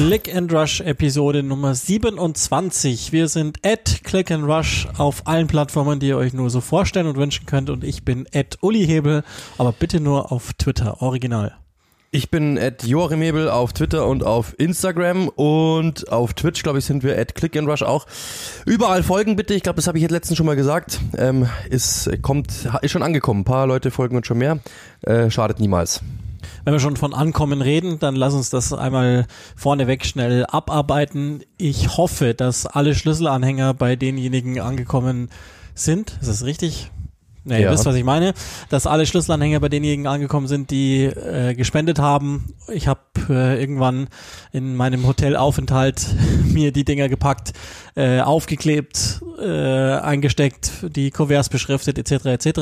Click and Rush Episode Nummer 27. Wir sind at Click and Rush auf allen Plattformen, die ihr euch nur so vorstellen und wünschen könnt. Und ich bin at Uli Hebel, aber bitte nur auf Twitter, original. Ich bin at Joachim Hebel auf Twitter und auf Instagram und auf Twitch, glaube ich, sind wir at Click and Rush auch. Überall folgen bitte. Ich glaube, das habe ich jetzt letztens schon mal gesagt. Ähm, ist, kommt, ist schon angekommen. Ein paar Leute folgen uns schon mehr. Äh, schadet niemals wenn wir schon von Ankommen reden, dann lass uns das einmal vorneweg schnell abarbeiten. Ich hoffe, dass alle Schlüsselanhänger bei denjenigen angekommen sind. Ist das richtig? Ja, ihr wisst, was ich meine, dass alle Schlüsselanhänger bei denjenigen angekommen sind, die äh, gespendet haben. Ich habe äh, irgendwann in meinem Hotelaufenthalt mir die Dinger gepackt, äh, aufgeklebt, äh, eingesteckt, die Kuverts beschriftet etc. etc.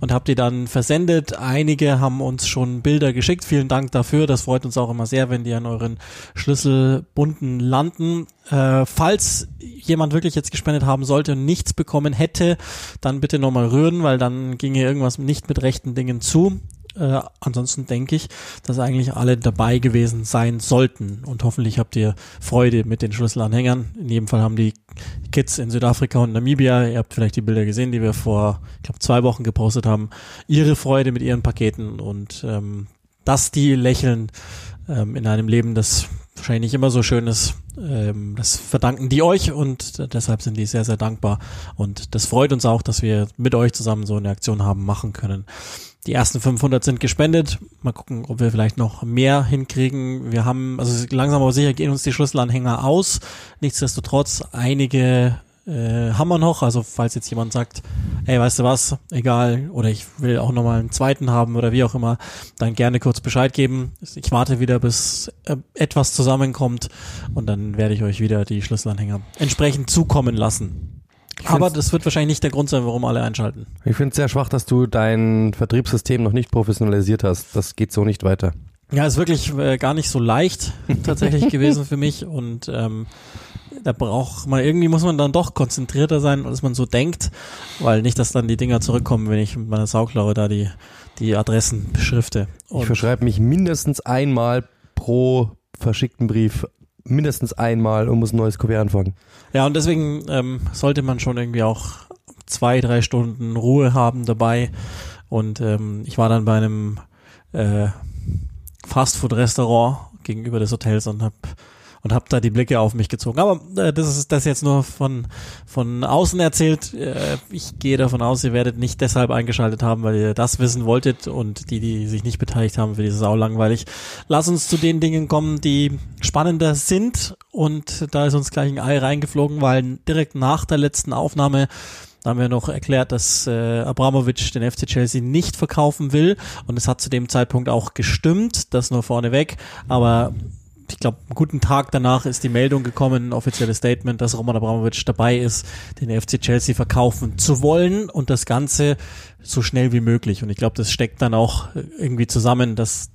und habe die dann versendet. Einige haben uns schon Bilder geschickt. Vielen Dank dafür. Das freut uns auch immer sehr, wenn die an euren Schlüsselbunden landen. Äh, falls jemand wirklich jetzt gespendet haben sollte und nichts bekommen hätte, dann bitte nochmal rühren, weil dann ginge irgendwas nicht mit rechten Dingen zu. Äh, ansonsten denke ich, dass eigentlich alle dabei gewesen sein sollten. Und hoffentlich habt ihr Freude mit den Schlüsselanhängern. In jedem Fall haben die Kids in Südafrika und Namibia, ihr habt vielleicht die Bilder gesehen, die wir vor, ich glaube, zwei Wochen gepostet haben, ihre Freude mit ihren Paketen und ähm, dass die lächeln ähm, in einem Leben, das wahrscheinlich nicht immer so schön ist. Ähm, das verdanken die euch und deshalb sind die sehr, sehr dankbar. Und das freut uns auch, dass wir mit euch zusammen so eine Aktion haben machen können. Die ersten 500 sind gespendet. Mal gucken, ob wir vielleicht noch mehr hinkriegen. Wir haben, also langsam aber sicher gehen uns die Schlüsselanhänger aus. Nichtsdestotrotz, einige äh, haben wir noch. Also falls jetzt jemand sagt, ey, weißt du was, egal, oder ich will auch nochmal einen zweiten haben oder wie auch immer, dann gerne kurz Bescheid geben. Ich warte wieder, bis äh, etwas zusammenkommt und dann werde ich euch wieder die Schlüsselanhänger entsprechend zukommen lassen. Aber das wird wahrscheinlich nicht der Grund sein, warum alle einschalten. Ich finde es sehr schwach, dass du dein Vertriebssystem noch nicht professionalisiert hast. Das geht so nicht weiter. Ja, ist wirklich äh, gar nicht so leicht tatsächlich gewesen für mich und ähm, da braucht man, irgendwie muss man dann doch konzentrierter sein, als man so denkt, weil nicht, dass dann die Dinger zurückkommen, wenn ich mit meiner Sauklaue da die, die Adressen beschrifte. Und ich verschreibe mich mindestens einmal pro verschickten Brief mindestens einmal und muss ein neues Kuvert anfangen. Ja, und deswegen ähm, sollte man schon irgendwie auch zwei, drei Stunden Ruhe haben dabei. Und ähm, ich war dann bei einem äh, Fastfood-Restaurant gegenüber des Hotels und habe und habe da die Blicke auf mich gezogen. Aber äh, das ist das jetzt nur von von außen erzählt. Äh, ich gehe davon aus, ihr werdet nicht deshalb eingeschaltet haben, weil ihr das wissen wolltet und die, die sich nicht beteiligt haben, für dieses sau langweilig. Lass uns zu den Dingen kommen, die spannender sind und da ist uns gleich ein Ei reingeflogen, weil direkt nach der letzten Aufnahme haben wir noch erklärt, dass äh, Abramovic den FC Chelsea nicht verkaufen will und es hat zu dem Zeitpunkt auch gestimmt, das nur vorneweg, aber ich glaube, einen guten Tag danach ist die Meldung gekommen, ein offizielles Statement, dass Roman Abramovic dabei ist, den FC Chelsea verkaufen zu wollen und das Ganze so schnell wie möglich. Und ich glaube, das steckt dann auch irgendwie zusammen, dass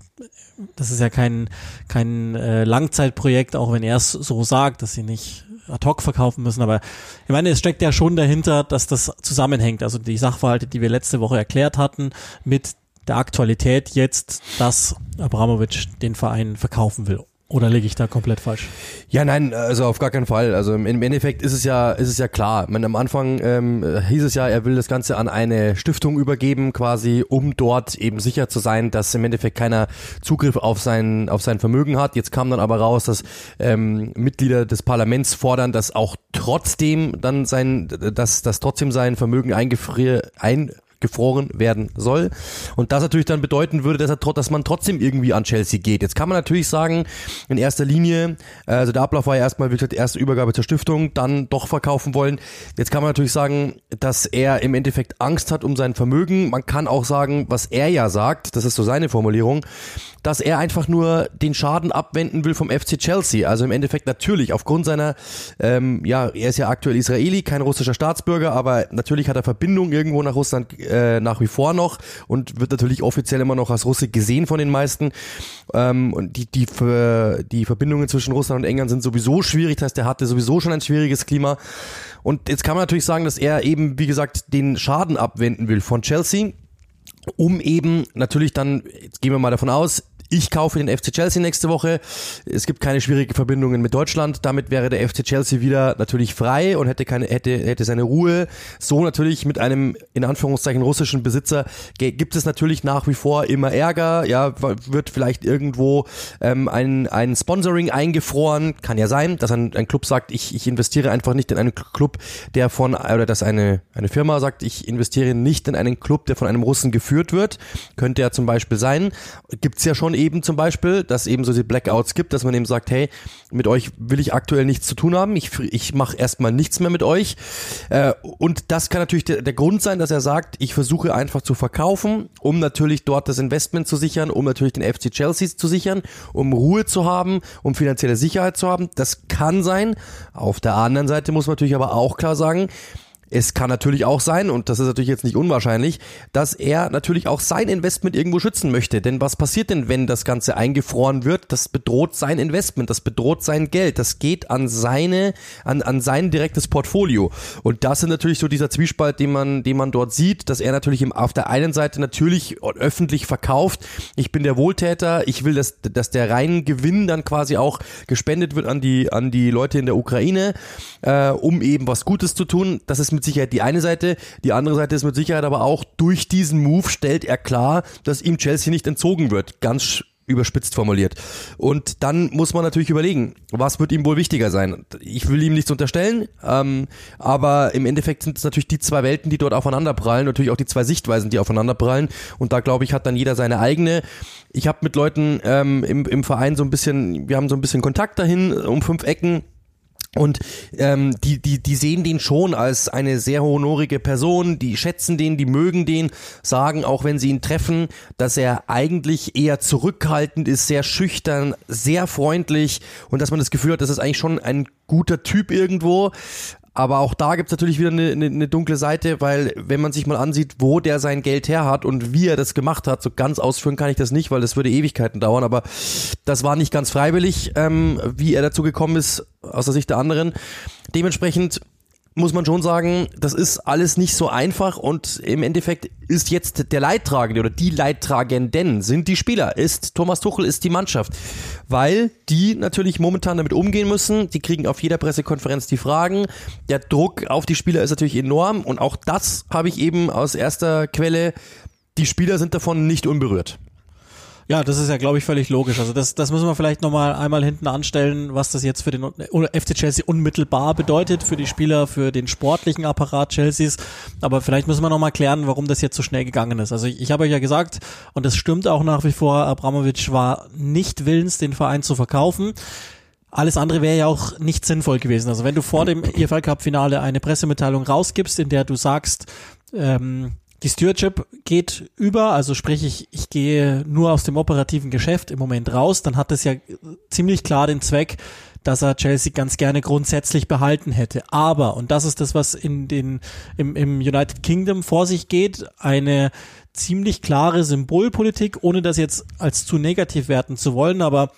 das ist ja kein, kein äh, Langzeitprojekt, auch wenn er es so sagt, dass sie nicht ad hoc verkaufen müssen. Aber ich meine, es steckt ja schon dahinter, dass das zusammenhängt. Also die Sachverhalte, die wir letzte Woche erklärt hatten, mit der Aktualität jetzt, dass Abramovic den Verein verkaufen will. Oder lege ich da komplett falsch? Ja, nein, also auf gar keinen Fall. Also im, Endeffekt ist es ja, ist es ja klar. Man, am Anfang ähm, hieß es ja, er will das Ganze an eine Stiftung übergeben, quasi, um dort eben sicher zu sein, dass im Endeffekt keiner Zugriff auf sein, auf sein Vermögen hat. Jetzt kam dann aber raus, dass ähm, Mitglieder des Parlaments fordern, dass auch trotzdem dann sein, dass, dass trotzdem sein Vermögen eingefrier, ein gefroren werden soll. Und das natürlich dann bedeuten würde, dass, er, dass man trotzdem irgendwie an Chelsea geht. Jetzt kann man natürlich sagen, in erster Linie, äh, also der Ablauf war ja erstmal, wie gesagt, erste Übergabe zur Stiftung, dann doch verkaufen wollen. Jetzt kann man natürlich sagen, dass er im Endeffekt Angst hat um sein Vermögen. Man kann auch sagen, was er ja sagt, das ist so seine Formulierung, dass er einfach nur den Schaden abwenden will vom FC Chelsea. Also im Endeffekt natürlich aufgrund seiner, ähm, ja, er ist ja aktuell Israeli, kein russischer Staatsbürger, aber natürlich hat er Verbindung irgendwo nach Russland äh, nach wie vor noch und wird natürlich offiziell immer noch als Russe gesehen von den meisten. Ähm, und die, die, die Verbindungen zwischen Russland und England sind sowieso schwierig, das heißt, er hatte sowieso schon ein schwieriges Klima. Und jetzt kann man natürlich sagen, dass er eben, wie gesagt, den Schaden abwenden will von Chelsea um eben natürlich dann, jetzt gehen wir mal davon aus, ich kaufe den FC Chelsea nächste Woche. Es gibt keine schwierigen Verbindungen mit Deutschland. Damit wäre der FC Chelsea wieder natürlich frei und hätte keine, hätte, hätte seine Ruhe. So natürlich mit einem, in Anführungszeichen, russischen Besitzer gibt es natürlich nach wie vor immer Ärger. Ja, wird vielleicht irgendwo ähm, ein, ein Sponsoring eingefroren. Kann ja sein, dass ein, ein Club sagt, ich, ich investiere einfach nicht in einen Club, der von, oder dass eine, eine Firma sagt, ich investiere nicht in einen Club, der von einem Russen geführt wird. Könnte ja zum Beispiel sein. Gibt's ja schon eben zum Beispiel, dass eben so die Blackouts gibt, dass man eben sagt, hey, mit euch will ich aktuell nichts zu tun haben, ich, ich mache erstmal nichts mehr mit euch. Äh, und das kann natürlich der, der Grund sein, dass er sagt, ich versuche einfach zu verkaufen, um natürlich dort das Investment zu sichern, um natürlich den FC Chelsea zu sichern, um Ruhe zu haben, um finanzielle Sicherheit zu haben. Das kann sein. Auf der anderen Seite muss man natürlich aber auch klar sagen, es kann natürlich auch sein, und das ist natürlich jetzt nicht unwahrscheinlich, dass er natürlich auch sein Investment irgendwo schützen möchte. Denn was passiert denn, wenn das Ganze eingefroren wird? Das bedroht sein Investment, das bedroht sein Geld, das geht an seine, an, an sein direktes Portfolio. Und das ist natürlich so dieser Zwiespalt, den man, den man dort sieht, dass er natürlich im, auf der einen Seite natürlich öffentlich verkauft, ich bin der Wohltäter, ich will, dass, dass der reinen Gewinn dann quasi auch gespendet wird an die, an die Leute in der Ukraine, äh, um eben was Gutes zu tun. Das ist mit Sicherheit die eine Seite. Die andere Seite ist mit Sicherheit aber auch, durch diesen Move stellt er klar, dass ihm Chelsea nicht entzogen wird. Ganz überspitzt formuliert. Und dann muss man natürlich überlegen, was wird ihm wohl wichtiger sein. Ich will ihm nichts unterstellen, ähm, aber im Endeffekt sind es natürlich die zwei Welten, die dort aufeinanderprallen, natürlich auch die zwei Sichtweisen, die aufeinanderprallen. Und da glaube ich, hat dann jeder seine eigene. Ich habe mit Leuten ähm, im, im Verein so ein bisschen, wir haben so ein bisschen Kontakt dahin um fünf Ecken und ähm, die, die, die sehen den schon als eine sehr honorige Person, die schätzen den, die mögen den, sagen auch, wenn sie ihn treffen, dass er eigentlich eher zurückhaltend ist, sehr schüchtern, sehr freundlich und dass man das Gefühl hat, das ist eigentlich schon ein guter Typ irgendwo. Aber auch da gibt's natürlich wieder eine, eine, eine dunkle Seite, weil wenn man sich mal ansieht, wo der sein Geld her hat und wie er das gemacht hat, so ganz ausführen kann ich das nicht, weil das würde Ewigkeiten dauern, aber das war nicht ganz freiwillig, ähm, wie er dazu gekommen ist, aus der Sicht der anderen. Dementsprechend muss man schon sagen, das ist alles nicht so einfach und im Endeffekt ist jetzt der Leidtragende oder die Leidtragenden sind die Spieler, ist Thomas Tuchel, ist die Mannschaft, weil die natürlich momentan damit umgehen müssen, die kriegen auf jeder Pressekonferenz die Fragen, der Druck auf die Spieler ist natürlich enorm und auch das habe ich eben aus erster Quelle, die Spieler sind davon nicht unberührt. Ja, das ist ja, glaube ich, völlig logisch. Also das, das müssen wir vielleicht nochmal einmal hinten anstellen, was das jetzt für den FC Chelsea unmittelbar bedeutet, für die Spieler, für den sportlichen Apparat Chelseas. Aber vielleicht müssen wir nochmal klären, warum das jetzt so schnell gegangen ist. Also ich, ich habe euch ja gesagt, und das stimmt auch nach wie vor, Abramovic war nicht willens, den Verein zu verkaufen. Alles andere wäre ja auch nicht sinnvoll gewesen. Also wenn du vor dem EFL Cup Finale eine Pressemitteilung rausgibst, in der du sagst, ähm, die Stewardship geht über, also sprich ich, ich gehe nur aus dem operativen Geschäft im Moment raus, dann hat das ja ziemlich klar den Zweck, dass er Chelsea ganz gerne grundsätzlich behalten hätte. Aber, und das ist das, was in den, im, im United Kingdom vor sich geht, eine ziemlich klare Symbolpolitik, ohne das jetzt als zu negativ werten zu wollen, aber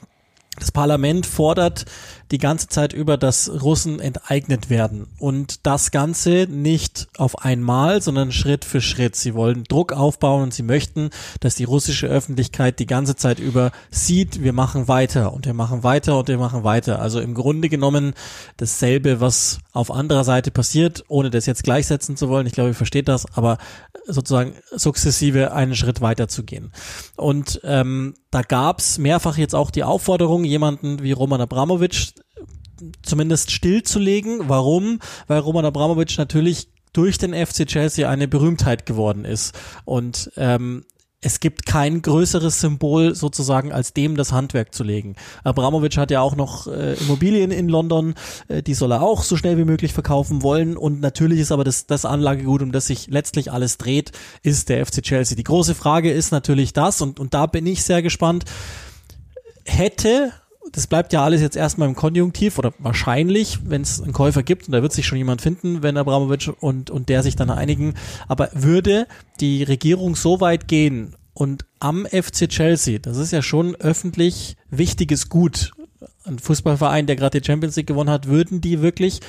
das Parlament fordert die ganze Zeit über, dass Russen enteignet werden. Und das Ganze nicht auf einmal, sondern Schritt für Schritt. Sie wollen Druck aufbauen und sie möchten, dass die russische Öffentlichkeit die ganze Zeit über sieht, wir machen weiter und wir machen weiter und wir machen weiter. Also im Grunde genommen dasselbe, was auf anderer Seite passiert, ohne das jetzt gleichsetzen zu wollen. Ich glaube, ihr versteht das, aber sozusagen sukzessive einen Schritt weiter zu gehen. Und ähm, da gab's mehrfach jetzt auch die Aufforderung, jemanden wie Roman Abramowitsch zumindest stillzulegen. Warum? Weil Roman Abramowitsch natürlich durch den FC Chelsea eine Berühmtheit geworden ist. Und ähm, es gibt kein größeres Symbol sozusagen als dem das Handwerk zu legen. Abramovic hat ja auch noch äh, Immobilien in London, äh, die soll er auch so schnell wie möglich verkaufen wollen und natürlich ist aber das, das Anlagegut, um das sich letztlich alles dreht, ist der FC Chelsea. Die große Frage ist natürlich das und, und da bin ich sehr gespannt. Hätte das bleibt ja alles jetzt erstmal im Konjunktiv oder wahrscheinlich, wenn es einen Käufer gibt und da wird sich schon jemand finden, wenn Abramovic und, und der sich dann einigen. Aber würde die Regierung so weit gehen und am FC Chelsea, das ist ja schon öffentlich wichtiges Gut, ein Fußballverein, der gerade die Champions League gewonnen hat, würden die wirklich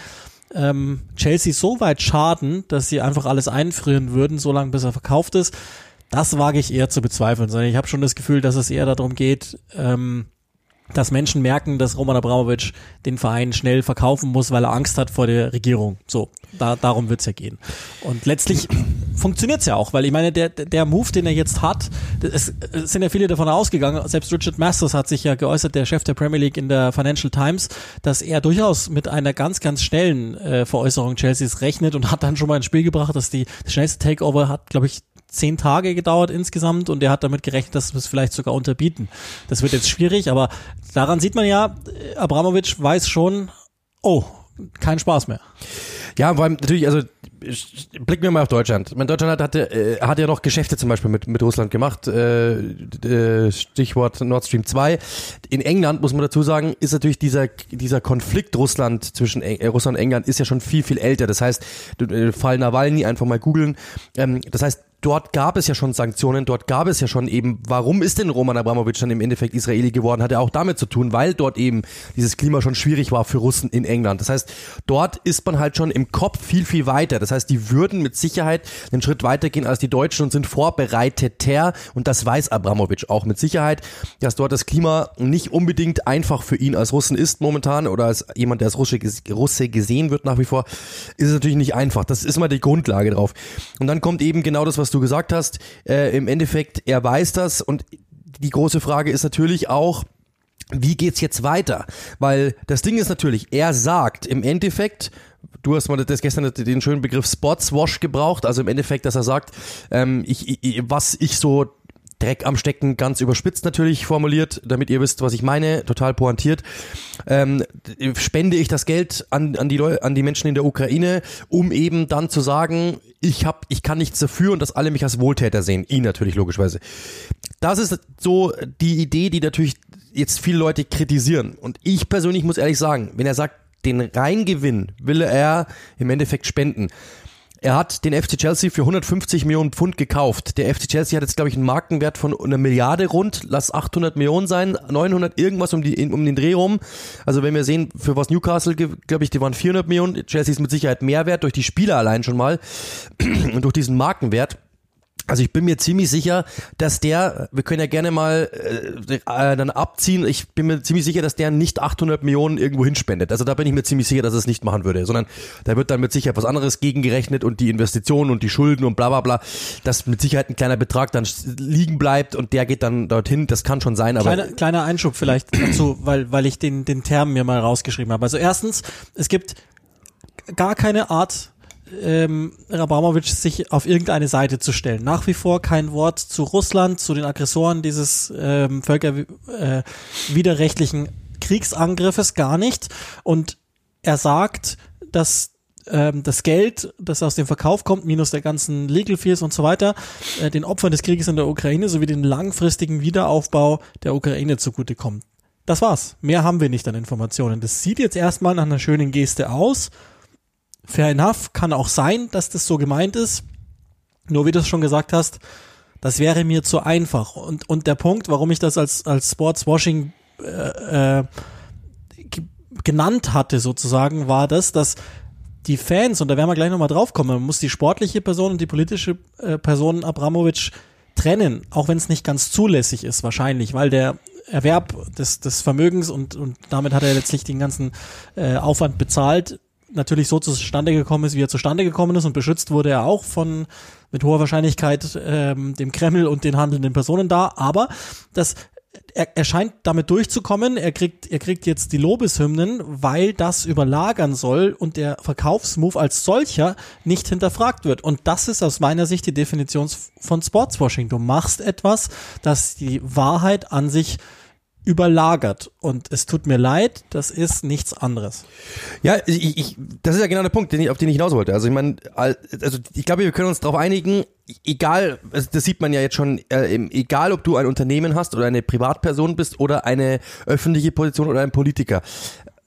ähm, Chelsea so weit schaden, dass sie einfach alles einfrieren würden, so lange bis er verkauft ist, Das wage ich eher zu bezweifeln, sondern ich habe schon das Gefühl, dass es eher darum geht, ähm, dass Menschen merken, dass Roman Abramowitsch den Verein schnell verkaufen muss, weil er Angst hat vor der Regierung. So, da, darum wird's ja gehen. Und letztlich funktioniert's ja auch, weil ich meine, der, der Move, den er jetzt hat, es, es sind ja viele davon ausgegangen, selbst Richard Masters hat sich ja geäußert, der Chef der Premier League in der Financial Times, dass er durchaus mit einer ganz, ganz schnellen äh, Veräußerung Chelseas rechnet und hat dann schon mal ins Spiel gebracht, dass die das schnellste Takeover hat, glaube ich, zehn Tage gedauert insgesamt und er hat damit gerechnet, dass wir es vielleicht sogar unterbieten. Das wird jetzt schwierig, aber daran sieht man ja, Abramovic weiß schon, oh, kein Spaß mehr. Ja, weil natürlich, also blicken wir mal auf Deutschland. Mein Deutschland hat, hatte, äh, hat ja noch Geschäfte zum Beispiel mit, mit Russland gemacht. Äh, äh, Stichwort Nord Stream 2. In England, muss man dazu sagen, ist natürlich dieser, dieser Konflikt Russland zwischen äh, Russland und England ist ja schon viel, viel älter. Das heißt, äh, Fall Nawalny einfach mal googeln. Ähm, das heißt, dort gab es ja schon Sanktionen, dort gab es ja schon eben, warum ist denn Roman Abramowitsch dann im Endeffekt Israeli geworden, hat ja auch damit zu tun, weil dort eben dieses Klima schon schwierig war für Russen in England. Das heißt, dort ist man halt schon im Kopf viel, viel weiter. Das heißt, die würden mit Sicherheit einen Schritt weitergehen als die Deutschen und sind vorbereiteter und das weiß Abramowitsch auch mit Sicherheit, dass dort das Klima nicht unbedingt einfach für ihn als Russen ist momentan oder als jemand, der als Russe, Russe gesehen wird nach wie vor, ist es natürlich nicht einfach. Das ist mal die Grundlage drauf. Und dann kommt eben genau das, was du gesagt hast. Äh, Im Endeffekt, er weiß das und die große Frage ist natürlich auch, wie geht's jetzt weiter? Weil das Ding ist natürlich, er sagt im Endeffekt, du hast mal das gestern den schönen Begriff Spotswash gebraucht, also im Endeffekt, dass er sagt, ähm, ich, ich, was ich so Dreck am Stecken, ganz überspitzt natürlich formuliert, damit ihr wisst, was ich meine, total pointiert. Ähm, spende ich das Geld an, an, die Leute, an die Menschen in der Ukraine, um eben dann zu sagen, ich hab, ich kann nichts dafür und dass alle mich als Wohltäter sehen. Ihn natürlich, logischerweise. Das ist so die Idee, die natürlich jetzt viele Leute kritisieren. Und ich persönlich muss ehrlich sagen, wenn er sagt, den Reingewinn will er im Endeffekt spenden, er hat den FC Chelsea für 150 Millionen Pfund gekauft. Der FC Chelsea hat jetzt, glaube ich, einen Markenwert von einer Milliarde rund. Lass 800 Millionen sein, 900 irgendwas um, die, um den Dreh rum. Also wenn wir sehen, für was Newcastle, glaube ich, die waren 400 Millionen. Chelsea ist mit Sicherheit mehr wert durch die Spieler allein schon mal und durch diesen Markenwert. Also ich bin mir ziemlich sicher, dass der, wir können ja gerne mal äh, äh, dann abziehen, ich bin mir ziemlich sicher, dass der nicht 800 Millionen irgendwo hinspendet. Also da bin ich mir ziemlich sicher, dass er es nicht machen würde, sondern da wird dann mit Sicherheit was anderes gegengerechnet und die Investitionen und die Schulden und bla bla bla, dass mit Sicherheit ein kleiner Betrag dann liegen bleibt und der geht dann dorthin, das kann schon sein. Aber kleiner, kleiner Einschub vielleicht dazu, weil, weil ich den, den Term mir mal rausgeschrieben habe. Also erstens, es gibt gar keine Art ähm, Abramovic sich auf irgendeine Seite zu stellen. Nach wie vor kein Wort zu Russland, zu den Aggressoren dieses ähm, völkerwiderrechtlichen äh, Kriegsangriffes, gar nicht. Und er sagt, dass ähm, das Geld, das aus dem Verkauf kommt, minus der ganzen Legal Fees und so weiter, äh, den Opfern des Krieges in der Ukraine sowie den langfristigen Wiederaufbau der Ukraine zugutekommt. Das war's. Mehr haben wir nicht an Informationen. Das sieht jetzt erstmal nach einer schönen Geste aus fair enough, kann auch sein, dass das so gemeint ist. Nur wie du es schon gesagt hast, das wäre mir zu einfach. Und, und der Punkt, warum ich das als, als Sportswashing äh, äh, genannt hatte, sozusagen, war das, dass die Fans, und da werden wir gleich nochmal drauf kommen, man muss die sportliche Person und die politische äh, Person Abramowitsch trennen, auch wenn es nicht ganz zulässig ist, wahrscheinlich, weil der Erwerb des, des Vermögens und, und damit hat er letztlich den ganzen äh, Aufwand bezahlt, natürlich so zustande gekommen ist, wie er zustande gekommen ist und beschützt wurde er auch von mit hoher Wahrscheinlichkeit ähm, dem Kreml und den handelnden Personen da. Aber das er, er scheint damit durchzukommen. Er kriegt, er kriegt jetzt die Lobeshymnen, weil das überlagern soll und der Verkaufsmove als solcher nicht hinterfragt wird. Und das ist aus meiner Sicht die Definition von Sportswashing. Du machst etwas, das die Wahrheit an sich überlagert. Und es tut mir leid, das ist nichts anderes. Ja, ich, ich, das ist ja genau der Punkt, den ich, auf den ich hinaus wollte. Also ich meine, also ich glaube, wir können uns darauf einigen, egal, also das sieht man ja jetzt schon, äh, egal ob du ein Unternehmen hast oder eine Privatperson bist oder eine öffentliche Position oder ein Politiker.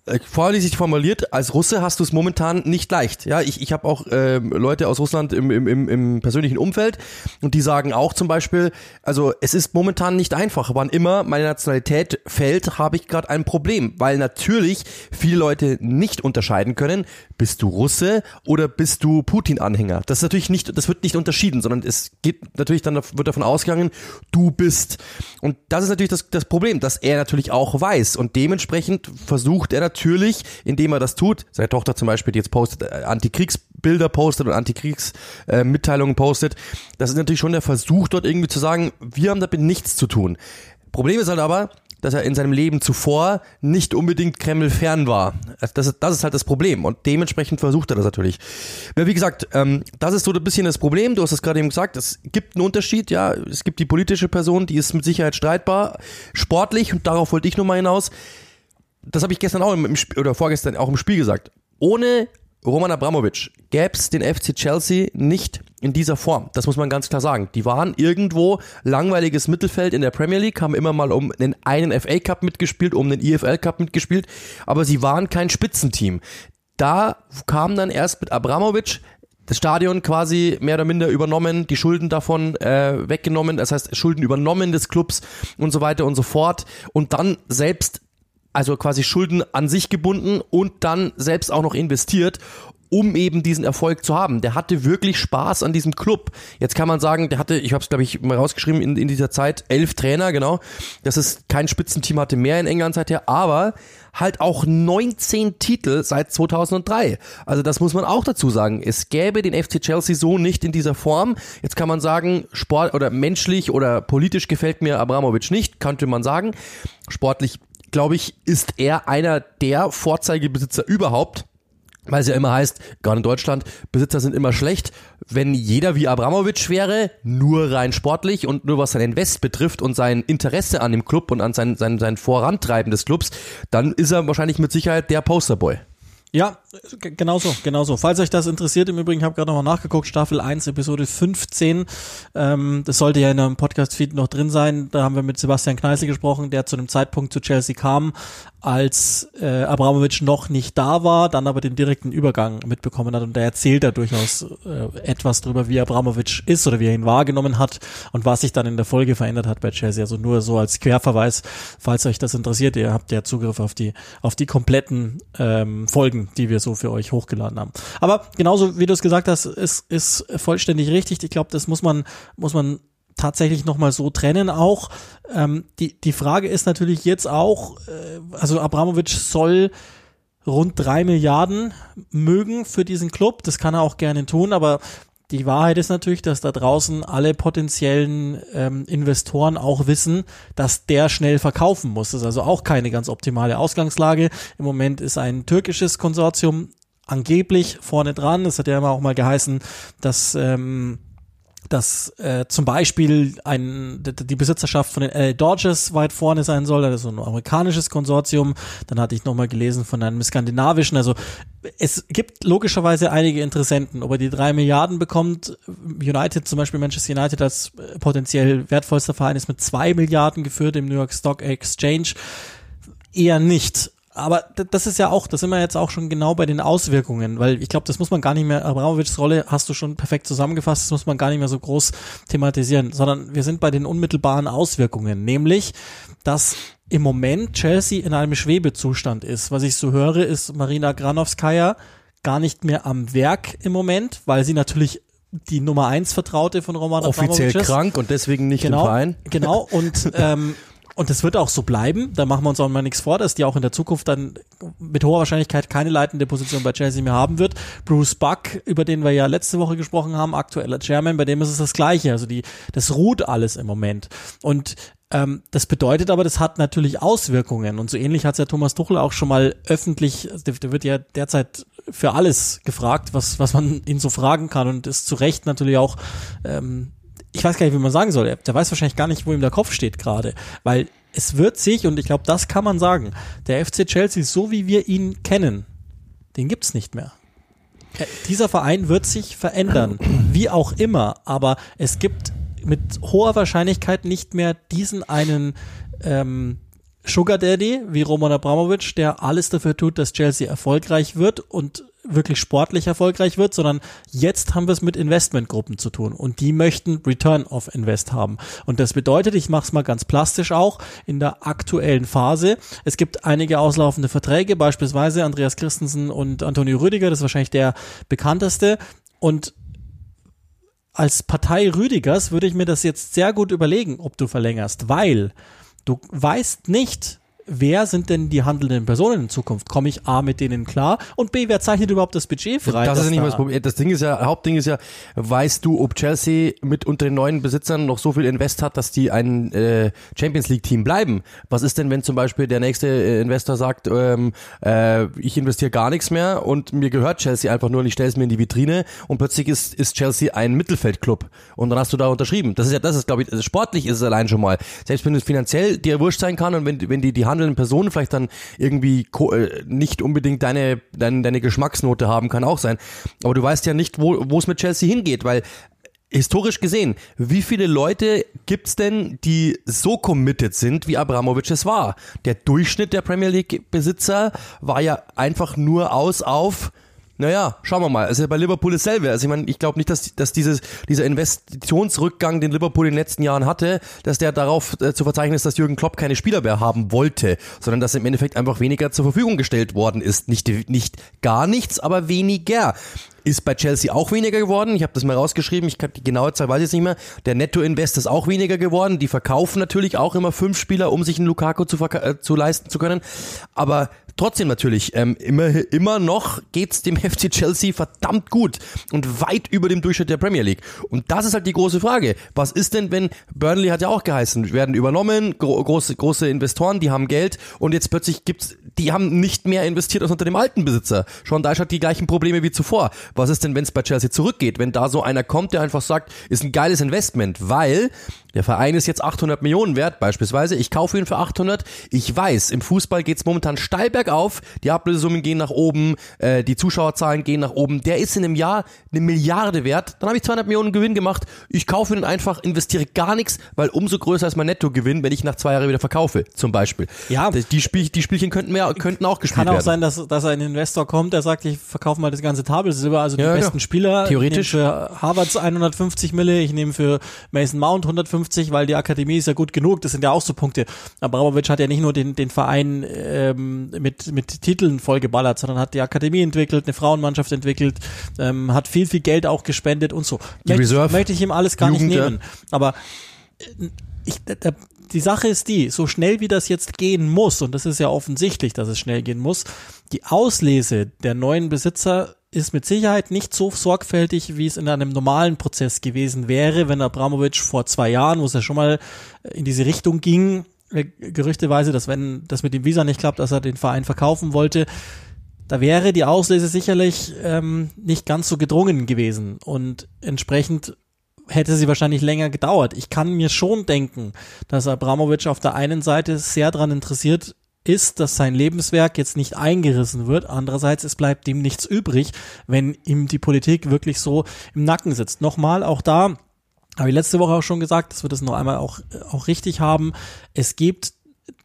Äh, vorsichtig formuliert, als Russe hast du es momentan nicht leicht. Ja, ich, ich habe auch äh, Leute aus Russland im, im, im, im persönlichen Umfeld und die sagen auch zum Beispiel, also es ist momentan nicht einfach. Wann immer meine Nationalität fällt, habe ich gerade ein Problem, weil natürlich viele Leute nicht unterscheiden können, bist du Russe oder bist du Putin-Anhänger. Das ist natürlich nicht, das wird nicht unterschieden, sondern es geht natürlich dann wird davon ausgegangen, du bist. Und das ist natürlich das, das Problem, dass er natürlich auch weiß und dementsprechend versucht er natürlich, indem er das tut, seine Tochter zum Beispiel, die jetzt postet, äh, Antikriegsbilder postet und Antikriegsmitteilungen äh, postet, das ist natürlich schon der Versuch dort irgendwie zu sagen, wir haben damit nichts zu tun. Problem ist halt aber, dass er in seinem Leben zuvor nicht unbedingt Kreml fern war. Das ist, das ist halt das Problem und dementsprechend versucht er das natürlich. wie gesagt, ähm, das ist so ein bisschen das Problem. Du hast es gerade eben gesagt, es gibt einen Unterschied. Ja, es gibt die politische Person, die ist mit Sicherheit streitbar, sportlich und darauf wollte ich nur mal hinaus. Das habe ich gestern auch im, im oder vorgestern auch im Spiel gesagt. Ohne Roman Abramovic gäbe es den FC Chelsea nicht in dieser Form. Das muss man ganz klar sagen. Die waren irgendwo langweiliges Mittelfeld in der Premier League, haben immer mal um den einen FA Cup mitgespielt, um den EFL Cup mitgespielt, aber sie waren kein Spitzenteam. Da kam dann erst mit Abramovic das Stadion quasi mehr oder minder übernommen, die Schulden davon äh, weggenommen, das heißt Schulden übernommen des Clubs und so weiter und so fort und dann selbst also quasi Schulden an sich gebunden und dann selbst auch noch investiert um eben diesen Erfolg zu haben. Der hatte wirklich Spaß an diesem Club. Jetzt kann man sagen, der hatte, ich habe es glaube ich mal rausgeschrieben in, in dieser Zeit, elf Trainer, genau. Das ist kein Spitzenteam hatte mehr in England seither, aber halt auch 19 Titel seit 2003. Also das muss man auch dazu sagen. Es gäbe den FC Chelsea so nicht in dieser Form. Jetzt kann man sagen, Sport oder menschlich oder politisch gefällt mir Abramovic nicht, könnte man sagen. Sportlich, glaube ich, ist er einer der Vorzeigebesitzer überhaupt weil es ja immer heißt, gerade in Deutschland, Besitzer sind immer schlecht. Wenn jeder wie Abramovic wäre, nur rein sportlich und nur was sein Invest betrifft und sein Interesse an dem Club und an sein, sein, sein Vorantreiben des Clubs, dann ist er wahrscheinlich mit Sicherheit der Posterboy. Ja, genauso, genauso. Falls euch das interessiert, im Übrigen habe ich gerade nochmal nachgeguckt, Staffel 1, Episode 15. Ähm, das sollte ja in einem Podcast-Feed noch drin sein. Da haben wir mit Sebastian Kneißl gesprochen, der zu einem Zeitpunkt zu Chelsea kam, als äh, Abramovic noch nicht da war, dann aber den direkten Übergang mitbekommen hat und der erzählt da durchaus äh, etwas drüber, wie Abramovic ist oder wie er ihn wahrgenommen hat und was sich dann in der Folge verändert hat bei Chelsea. Also nur so als Querverweis, falls euch das interessiert, ihr habt ja Zugriff auf die auf die kompletten ähm, Folgen, die wir so für euch hochgeladen haben. Aber genauso wie du es gesagt hast, ist ist vollständig richtig. Ich glaube, das muss man muss man tatsächlich nochmal so trennen auch. Ähm, die, die Frage ist natürlich jetzt auch, äh, also Abramovic soll rund drei Milliarden mögen für diesen Club. Das kann er auch gerne tun, aber die Wahrheit ist natürlich, dass da draußen alle potenziellen ähm, Investoren auch wissen, dass der schnell verkaufen muss. Das ist also auch keine ganz optimale Ausgangslage. Im Moment ist ein türkisches Konsortium angeblich vorne dran. Es hat ja immer auch mal geheißen, dass ähm, dass äh, zum Beispiel ein, die Besitzerschaft von den LA Dodgers weit vorne sein soll, das ist so ein amerikanisches Konsortium. Dann hatte ich nochmal gelesen von einem skandinavischen. Also es gibt logischerweise einige Interessenten. Ob er die drei Milliarden bekommt, United zum Beispiel, Manchester United als potenziell wertvollster Verein ist mit zwei Milliarden geführt im New York Stock Exchange. Eher nicht aber das ist ja auch, das sind wir jetzt auch schon genau bei den Auswirkungen, weil ich glaube, das muss man gar nicht mehr, Abramovics Rolle hast du schon perfekt zusammengefasst, das muss man gar nicht mehr so groß thematisieren, sondern wir sind bei den unmittelbaren Auswirkungen, nämlich, dass im Moment Chelsea in einem Schwebezustand ist. Was ich so höre, ist Marina Granovskaya gar nicht mehr am Werk im Moment, weil sie natürlich die Nummer eins Vertraute von Roman Offiziell krank und deswegen nicht genau, im Verein. Genau, und ähm, Und das wird auch so bleiben. Da machen wir uns auch mal nichts vor, dass die auch in der Zukunft dann mit hoher Wahrscheinlichkeit keine leitende Position bei Chelsea mehr haben wird. Bruce Buck, über den wir ja letzte Woche gesprochen haben, aktueller Chairman, bei dem ist es das Gleiche. Also die, das ruht alles im Moment. Und ähm, das bedeutet aber, das hat natürlich Auswirkungen. Und so ähnlich hat es ja Thomas Tuchel auch schon mal öffentlich, der, der wird ja derzeit für alles gefragt, was, was man ihn so fragen kann und ist zu Recht natürlich auch ähm, ich weiß gar nicht, wie man sagen soll. Der weiß wahrscheinlich gar nicht, wo ihm der Kopf steht gerade, weil es wird sich, und ich glaube, das kann man sagen, der FC Chelsea, so wie wir ihn kennen, den gibt's nicht mehr. Äh, dieser Verein wird sich verändern, wie auch immer, aber es gibt mit hoher Wahrscheinlichkeit nicht mehr diesen einen ähm, Sugar Daddy wie Roman Abramovic, der alles dafür tut, dass Chelsea erfolgreich wird und wirklich sportlich erfolgreich wird, sondern jetzt haben wir es mit Investmentgruppen zu tun und die möchten Return of Invest haben. Und das bedeutet, ich mache es mal ganz plastisch auch, in der aktuellen Phase, es gibt einige auslaufende Verträge, beispielsweise Andreas Christensen und Antonio Rüdiger, das ist wahrscheinlich der bekannteste und als Partei Rüdigers würde ich mir das jetzt sehr gut überlegen, ob du verlängerst, weil du weißt nicht, wer sind denn die handelnden Personen in Zukunft? Komme ich A mit denen klar und B, wer zeichnet überhaupt das Budget frei? Das ist ja nicht da mal das Problem. Das Ding ist ja, Hauptding ist ja, weißt du, ob Chelsea mit unter den neuen Besitzern noch so viel Invest hat, dass die ein äh, Champions League Team bleiben? Was ist denn, wenn zum Beispiel der nächste äh, Investor sagt, ähm, äh, ich investiere gar nichts mehr und mir gehört Chelsea einfach nur und ich stelle es mir in die Vitrine und plötzlich ist, ist Chelsea ein Mittelfeldclub und dann hast du da unterschrieben. Das ist ja, das ist, glaube ich, also sportlich ist es allein schon mal. Selbst wenn es finanziell dir wurscht sein kann und wenn, wenn die, die handelnden Personen vielleicht dann irgendwie äh, nicht unbedingt deine, deine, deine Geschmacksnote haben, kann auch sein. Aber du weißt ja nicht, wo es mit Chelsea hingeht, weil historisch gesehen, wie viele Leute gibt's denn, die so committed sind, wie Abramovic es war? Der Durchschnitt der Premier League Besitzer war ja einfach nur aus auf naja, schauen wir mal. Also bei Liverpool dasselbe. Also ich meine, ich glaube nicht, dass, dass dieses, dieser Investitionsrückgang, den Liverpool in den letzten Jahren hatte, dass der darauf äh, zu verzeichnen ist, dass Jürgen Klopp keine Spieler mehr haben wollte, sondern dass im Endeffekt einfach weniger zur Verfügung gestellt worden ist. Nicht, nicht gar nichts, aber weniger. Ist bei Chelsea auch weniger geworden. Ich habe das mal rausgeschrieben. Ich kann die genaue Zahl weiß ich jetzt nicht mehr. Der Netto-Invest ist auch weniger geworden. Die verkaufen natürlich auch immer fünf Spieler, um sich einen Lukaku zu, äh, zu leisten zu können. Aber trotzdem natürlich, ähm, immer, immer noch geht's dem FC Chelsea verdammt gut und weit über dem Durchschnitt der Premier League. Und das ist halt die große Frage. Was ist denn, wenn Burnley hat ja auch geheißen, werden übernommen, gro große, große Investoren, die haben Geld und jetzt plötzlich gibt's, die haben nicht mehr investiert als unter dem alten Besitzer. Sean Dyche hat die gleichen Probleme wie zuvor. Was ist denn, wenn es bei Chelsea zurückgeht? Wenn da so einer kommt, der einfach sagt, ist ein geiles Investment, weil der Verein ist jetzt 800 Millionen wert, beispielsweise. Ich kaufe ihn für 800. Ich weiß, im Fußball geht's momentan steil bergauf. Die Ablösesummen gehen nach oben, äh, die Zuschauerzahlen gehen nach oben. Der ist in einem Jahr eine Milliarde wert. Dann habe ich 200 Millionen Gewinn gemacht. Ich kaufe ihn einfach, investiere gar nichts, weil umso größer ist mein Nettogewinn, wenn ich nach zwei Jahren wieder verkaufe, zum Beispiel. Ja. Die, Spiel, die Spielchen könnten, mehr, könnten auch gespielt Kann auch werden. sein, dass, dass ein Investor kommt, der sagt, ich verkaufe mal das ganze Tafelsilber, also die Ja, besten genau. Spieler. Theoretisch. Ich nehme für Harvards 150 Mille, ich nehme für Mason Mount 150, weil die Akademie ist ja gut genug. Das sind ja auch so Punkte. Abramovic hat ja nicht nur den, den Verein ähm, mit, mit Titeln vollgeballert, sondern hat die Akademie entwickelt, eine Frauenmannschaft entwickelt, ähm, hat viel, viel Geld auch gespendet und so. Die Möchte, Reserve, möchte ich ihm alles gar Jugend, nicht nehmen. Aber äh, ich, die Sache ist die, so schnell wie das jetzt gehen muss, und das ist ja offensichtlich, dass es schnell gehen muss, die Auslese der neuen Besitzer ist mit Sicherheit nicht so sorgfältig, wie es in einem normalen Prozess gewesen wäre, wenn Abramovic vor zwei Jahren, wo es ja schon mal in diese Richtung ging, äh, gerüchteweise, dass wenn das mit dem Visa nicht klappt, dass er den Verein verkaufen wollte, da wäre die Auslese sicherlich ähm, nicht ganz so gedrungen gewesen und entsprechend hätte sie wahrscheinlich länger gedauert. Ich kann mir schon denken, dass Abramovic auf der einen Seite sehr daran interessiert ist, dass sein Lebenswerk jetzt nicht eingerissen wird. Andererseits, es bleibt ihm nichts übrig, wenn ihm die Politik wirklich so im Nacken sitzt. Nochmal, auch da habe ich letzte Woche auch schon gesagt, dass wir das noch einmal auch, auch richtig haben. Es gibt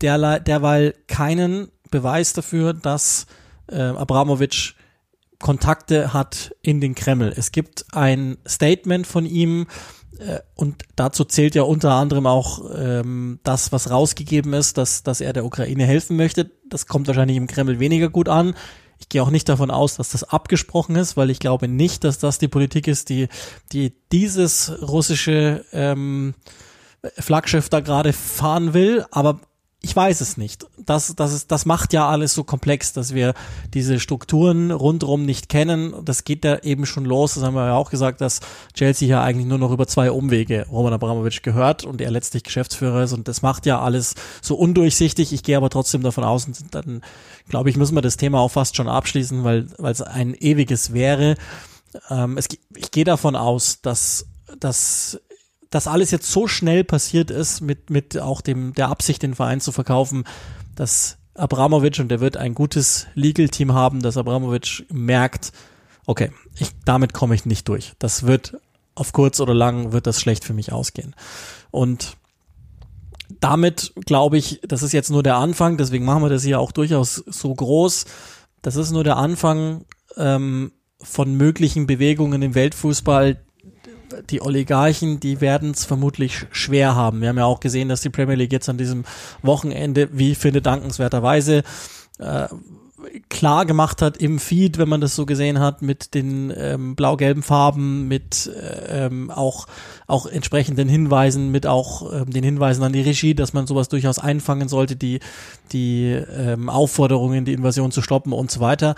derlei, derweil keinen Beweis dafür, dass äh, Abramovic Kontakte hat in den Kreml. Es gibt ein Statement von ihm äh, und dazu zählt ja unter anderem auch ähm, das, was rausgegeben ist, dass, dass er der Ukraine helfen möchte. Das kommt wahrscheinlich im Kreml weniger gut an. Ich gehe auch nicht davon aus, dass das abgesprochen ist, weil ich glaube nicht, dass das die Politik ist, die, die dieses russische ähm, Flaggschiff da gerade fahren will. Aber ich weiß es nicht. Das, das, ist, das macht ja alles so komplex, dass wir diese Strukturen rundherum nicht kennen. Das geht ja eben schon los. Das haben wir ja auch gesagt, dass Chelsea ja eigentlich nur noch über zwei Umwege Roman Abramovic gehört und er letztlich Geschäftsführer ist. Und das macht ja alles so undurchsichtig. Ich gehe aber trotzdem davon aus, und dann glaube ich, müssen wir das Thema auch fast schon abschließen, weil weil es ein ewiges wäre. Ähm, es, ich gehe davon aus, dass, dass das alles jetzt so schnell passiert ist, mit, mit auch dem, der Absicht, den Verein zu verkaufen, dass Abramovic, und der wird ein gutes Legal-Team haben, dass Abramovic merkt, okay, ich, damit komme ich nicht durch. Das wird auf kurz oder lang wird das schlecht für mich ausgehen. Und damit glaube ich, das ist jetzt nur der Anfang, deswegen machen wir das hier auch durchaus so groß. Das ist nur der Anfang ähm, von möglichen Bewegungen im Weltfußball. Die Oligarchen, die werden es vermutlich schwer haben. Wir haben ja auch gesehen, dass die Premier League jetzt an diesem Wochenende, wie finde dankenswerterweise, äh, klar gemacht hat im Feed, wenn man das so gesehen hat, mit den ähm, blau-gelben Farben, mit ähm, auch, auch entsprechenden Hinweisen, mit auch ähm, den Hinweisen an die Regie, dass man sowas durchaus einfangen sollte, die, die ähm, Aufforderungen, die Invasion zu stoppen und so weiter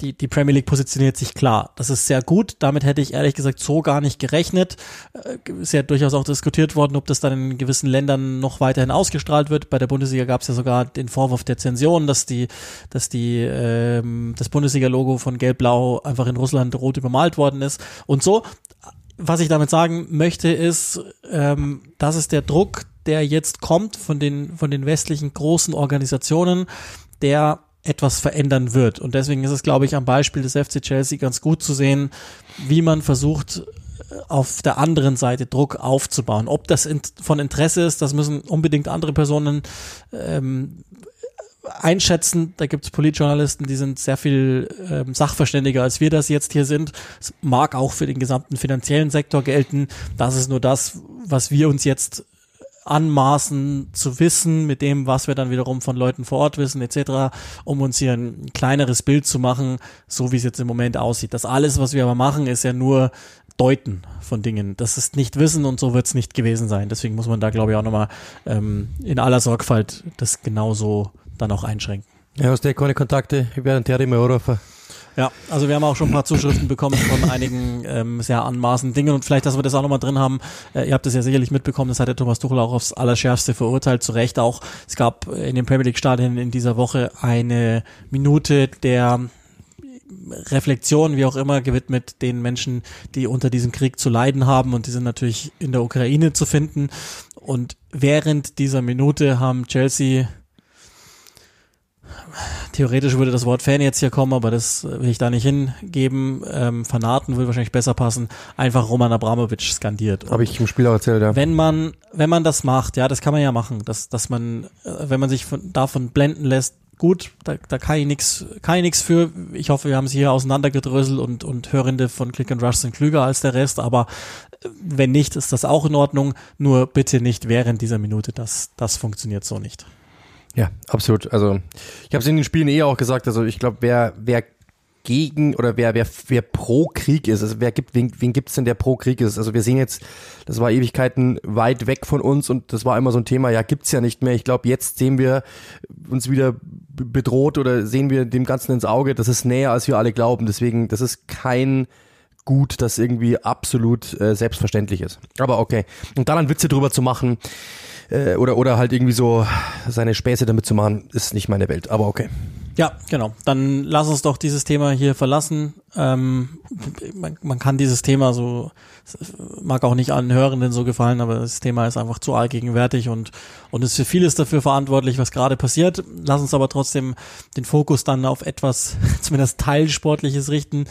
die, die Premier League positioniert sich klar. Das ist sehr gut. Damit hätte ich ehrlich gesagt so gar nicht gerechnet. Äh, ist ja durchaus auch diskutiert worden, ob das dann in gewissen Ländern noch weiterhin ausgestrahlt wird. Bei der Bundesliga gab es ja sogar den Vorwurf der Zension, dass die, dass die ähm, das Bundesliga-Logo von Gelb-Blau einfach in Russland rot übermalt worden ist. Und so, was ich damit sagen möchte, ist, ähm, das ist der Druck, der jetzt kommt von den, von den westlichen großen Organisationen, der etwas verändern wird. Und deswegen ist es, glaube ich, am Beispiel des FC Chelsea ganz gut zu sehen, wie man versucht, auf der anderen Seite Druck aufzubauen. Ob das in, von Interesse ist, das müssen unbedingt andere Personen ähm, einschätzen. Da gibt es Politjournalisten, die sind sehr viel ähm, sachverständiger, als wir das jetzt hier sind. Es mag auch für den gesamten finanziellen Sektor gelten. Das ist nur das, was wir uns jetzt anmaßen zu wissen, mit dem, was wir dann wiederum von Leuten vor Ort wissen, etc., um uns hier ein kleineres Bild zu machen, so wie es jetzt im Moment aussieht. Das alles, was wir aber machen, ist ja nur Deuten von Dingen. Das ist nicht Wissen und so wird es nicht gewesen sein. Deswegen muss man da, glaube ich, auch nochmal ähm, in aller Sorgfalt das genauso dann auch einschränken. Ja, hast du keine Kontakte? Ich werde einen Terry anrufen. Ja, also wir haben auch schon ein paar Zuschriften bekommen von einigen ähm, sehr anmaßenden Dingen und vielleicht, dass wir das auch nochmal drin haben. Äh, ihr habt das ja sicherlich mitbekommen, das hat der Thomas Tuchel auch aufs Allerschärfste verurteilt, zu Recht auch. Es gab in den Premier League Stadien in dieser Woche eine Minute der Reflexion, wie auch immer, gewidmet den Menschen, die unter diesem Krieg zu leiden haben und die sind natürlich in der Ukraine zu finden. Und während dieser Minute haben Chelsea theoretisch würde das Wort Fan jetzt hier kommen, aber das will ich da nicht hingeben. Ähm, Fanaten würde wahrscheinlich besser passen. Einfach Roman Abramovic skandiert. Habe ich im Spiel auch erzählt, ja. Wenn man, wenn man das macht, ja, das kann man ja machen, dass, dass man, äh, wenn man sich von, davon blenden lässt, gut, da, da kann ich nichts, kann ich nichts für. Ich hoffe, wir haben sie hier auseinandergedröselt und, und Hörende von Click and Rush sind klüger als der Rest, aber äh, wenn nicht, ist das auch in Ordnung. Nur bitte nicht während dieser Minute. Das, das funktioniert so nicht. Ja, absolut. Also ich habe es in den Spielen eh auch gesagt. Also ich glaube, wer wer gegen oder wer wer wer pro Krieg ist, also wer gibt wen, wen gibt's denn der pro Krieg ist? Also wir sehen jetzt, das war Ewigkeiten weit weg von uns und das war immer so ein Thema. Ja, gibt's ja nicht mehr. Ich glaube, jetzt sehen wir uns wieder bedroht oder sehen wir dem Ganzen ins Auge. Das ist näher als wir alle glauben. Deswegen, das ist kein Gut, das irgendwie absolut äh, selbstverständlich ist. Aber okay. Und dann Witze drüber zu machen, äh, oder, oder halt irgendwie so seine Späße damit zu machen, ist nicht meine Welt, aber okay. Ja, genau. Dann lass uns doch dieses Thema hier verlassen. Ähm, man, man kann dieses Thema so, mag auch nicht allen Hörenden so gefallen, aber das Thema ist einfach zu allgegenwärtig und, und ist für vieles dafür verantwortlich, was gerade passiert. Lass uns aber trotzdem den Fokus dann auf etwas, zumindest Teilsportliches richten.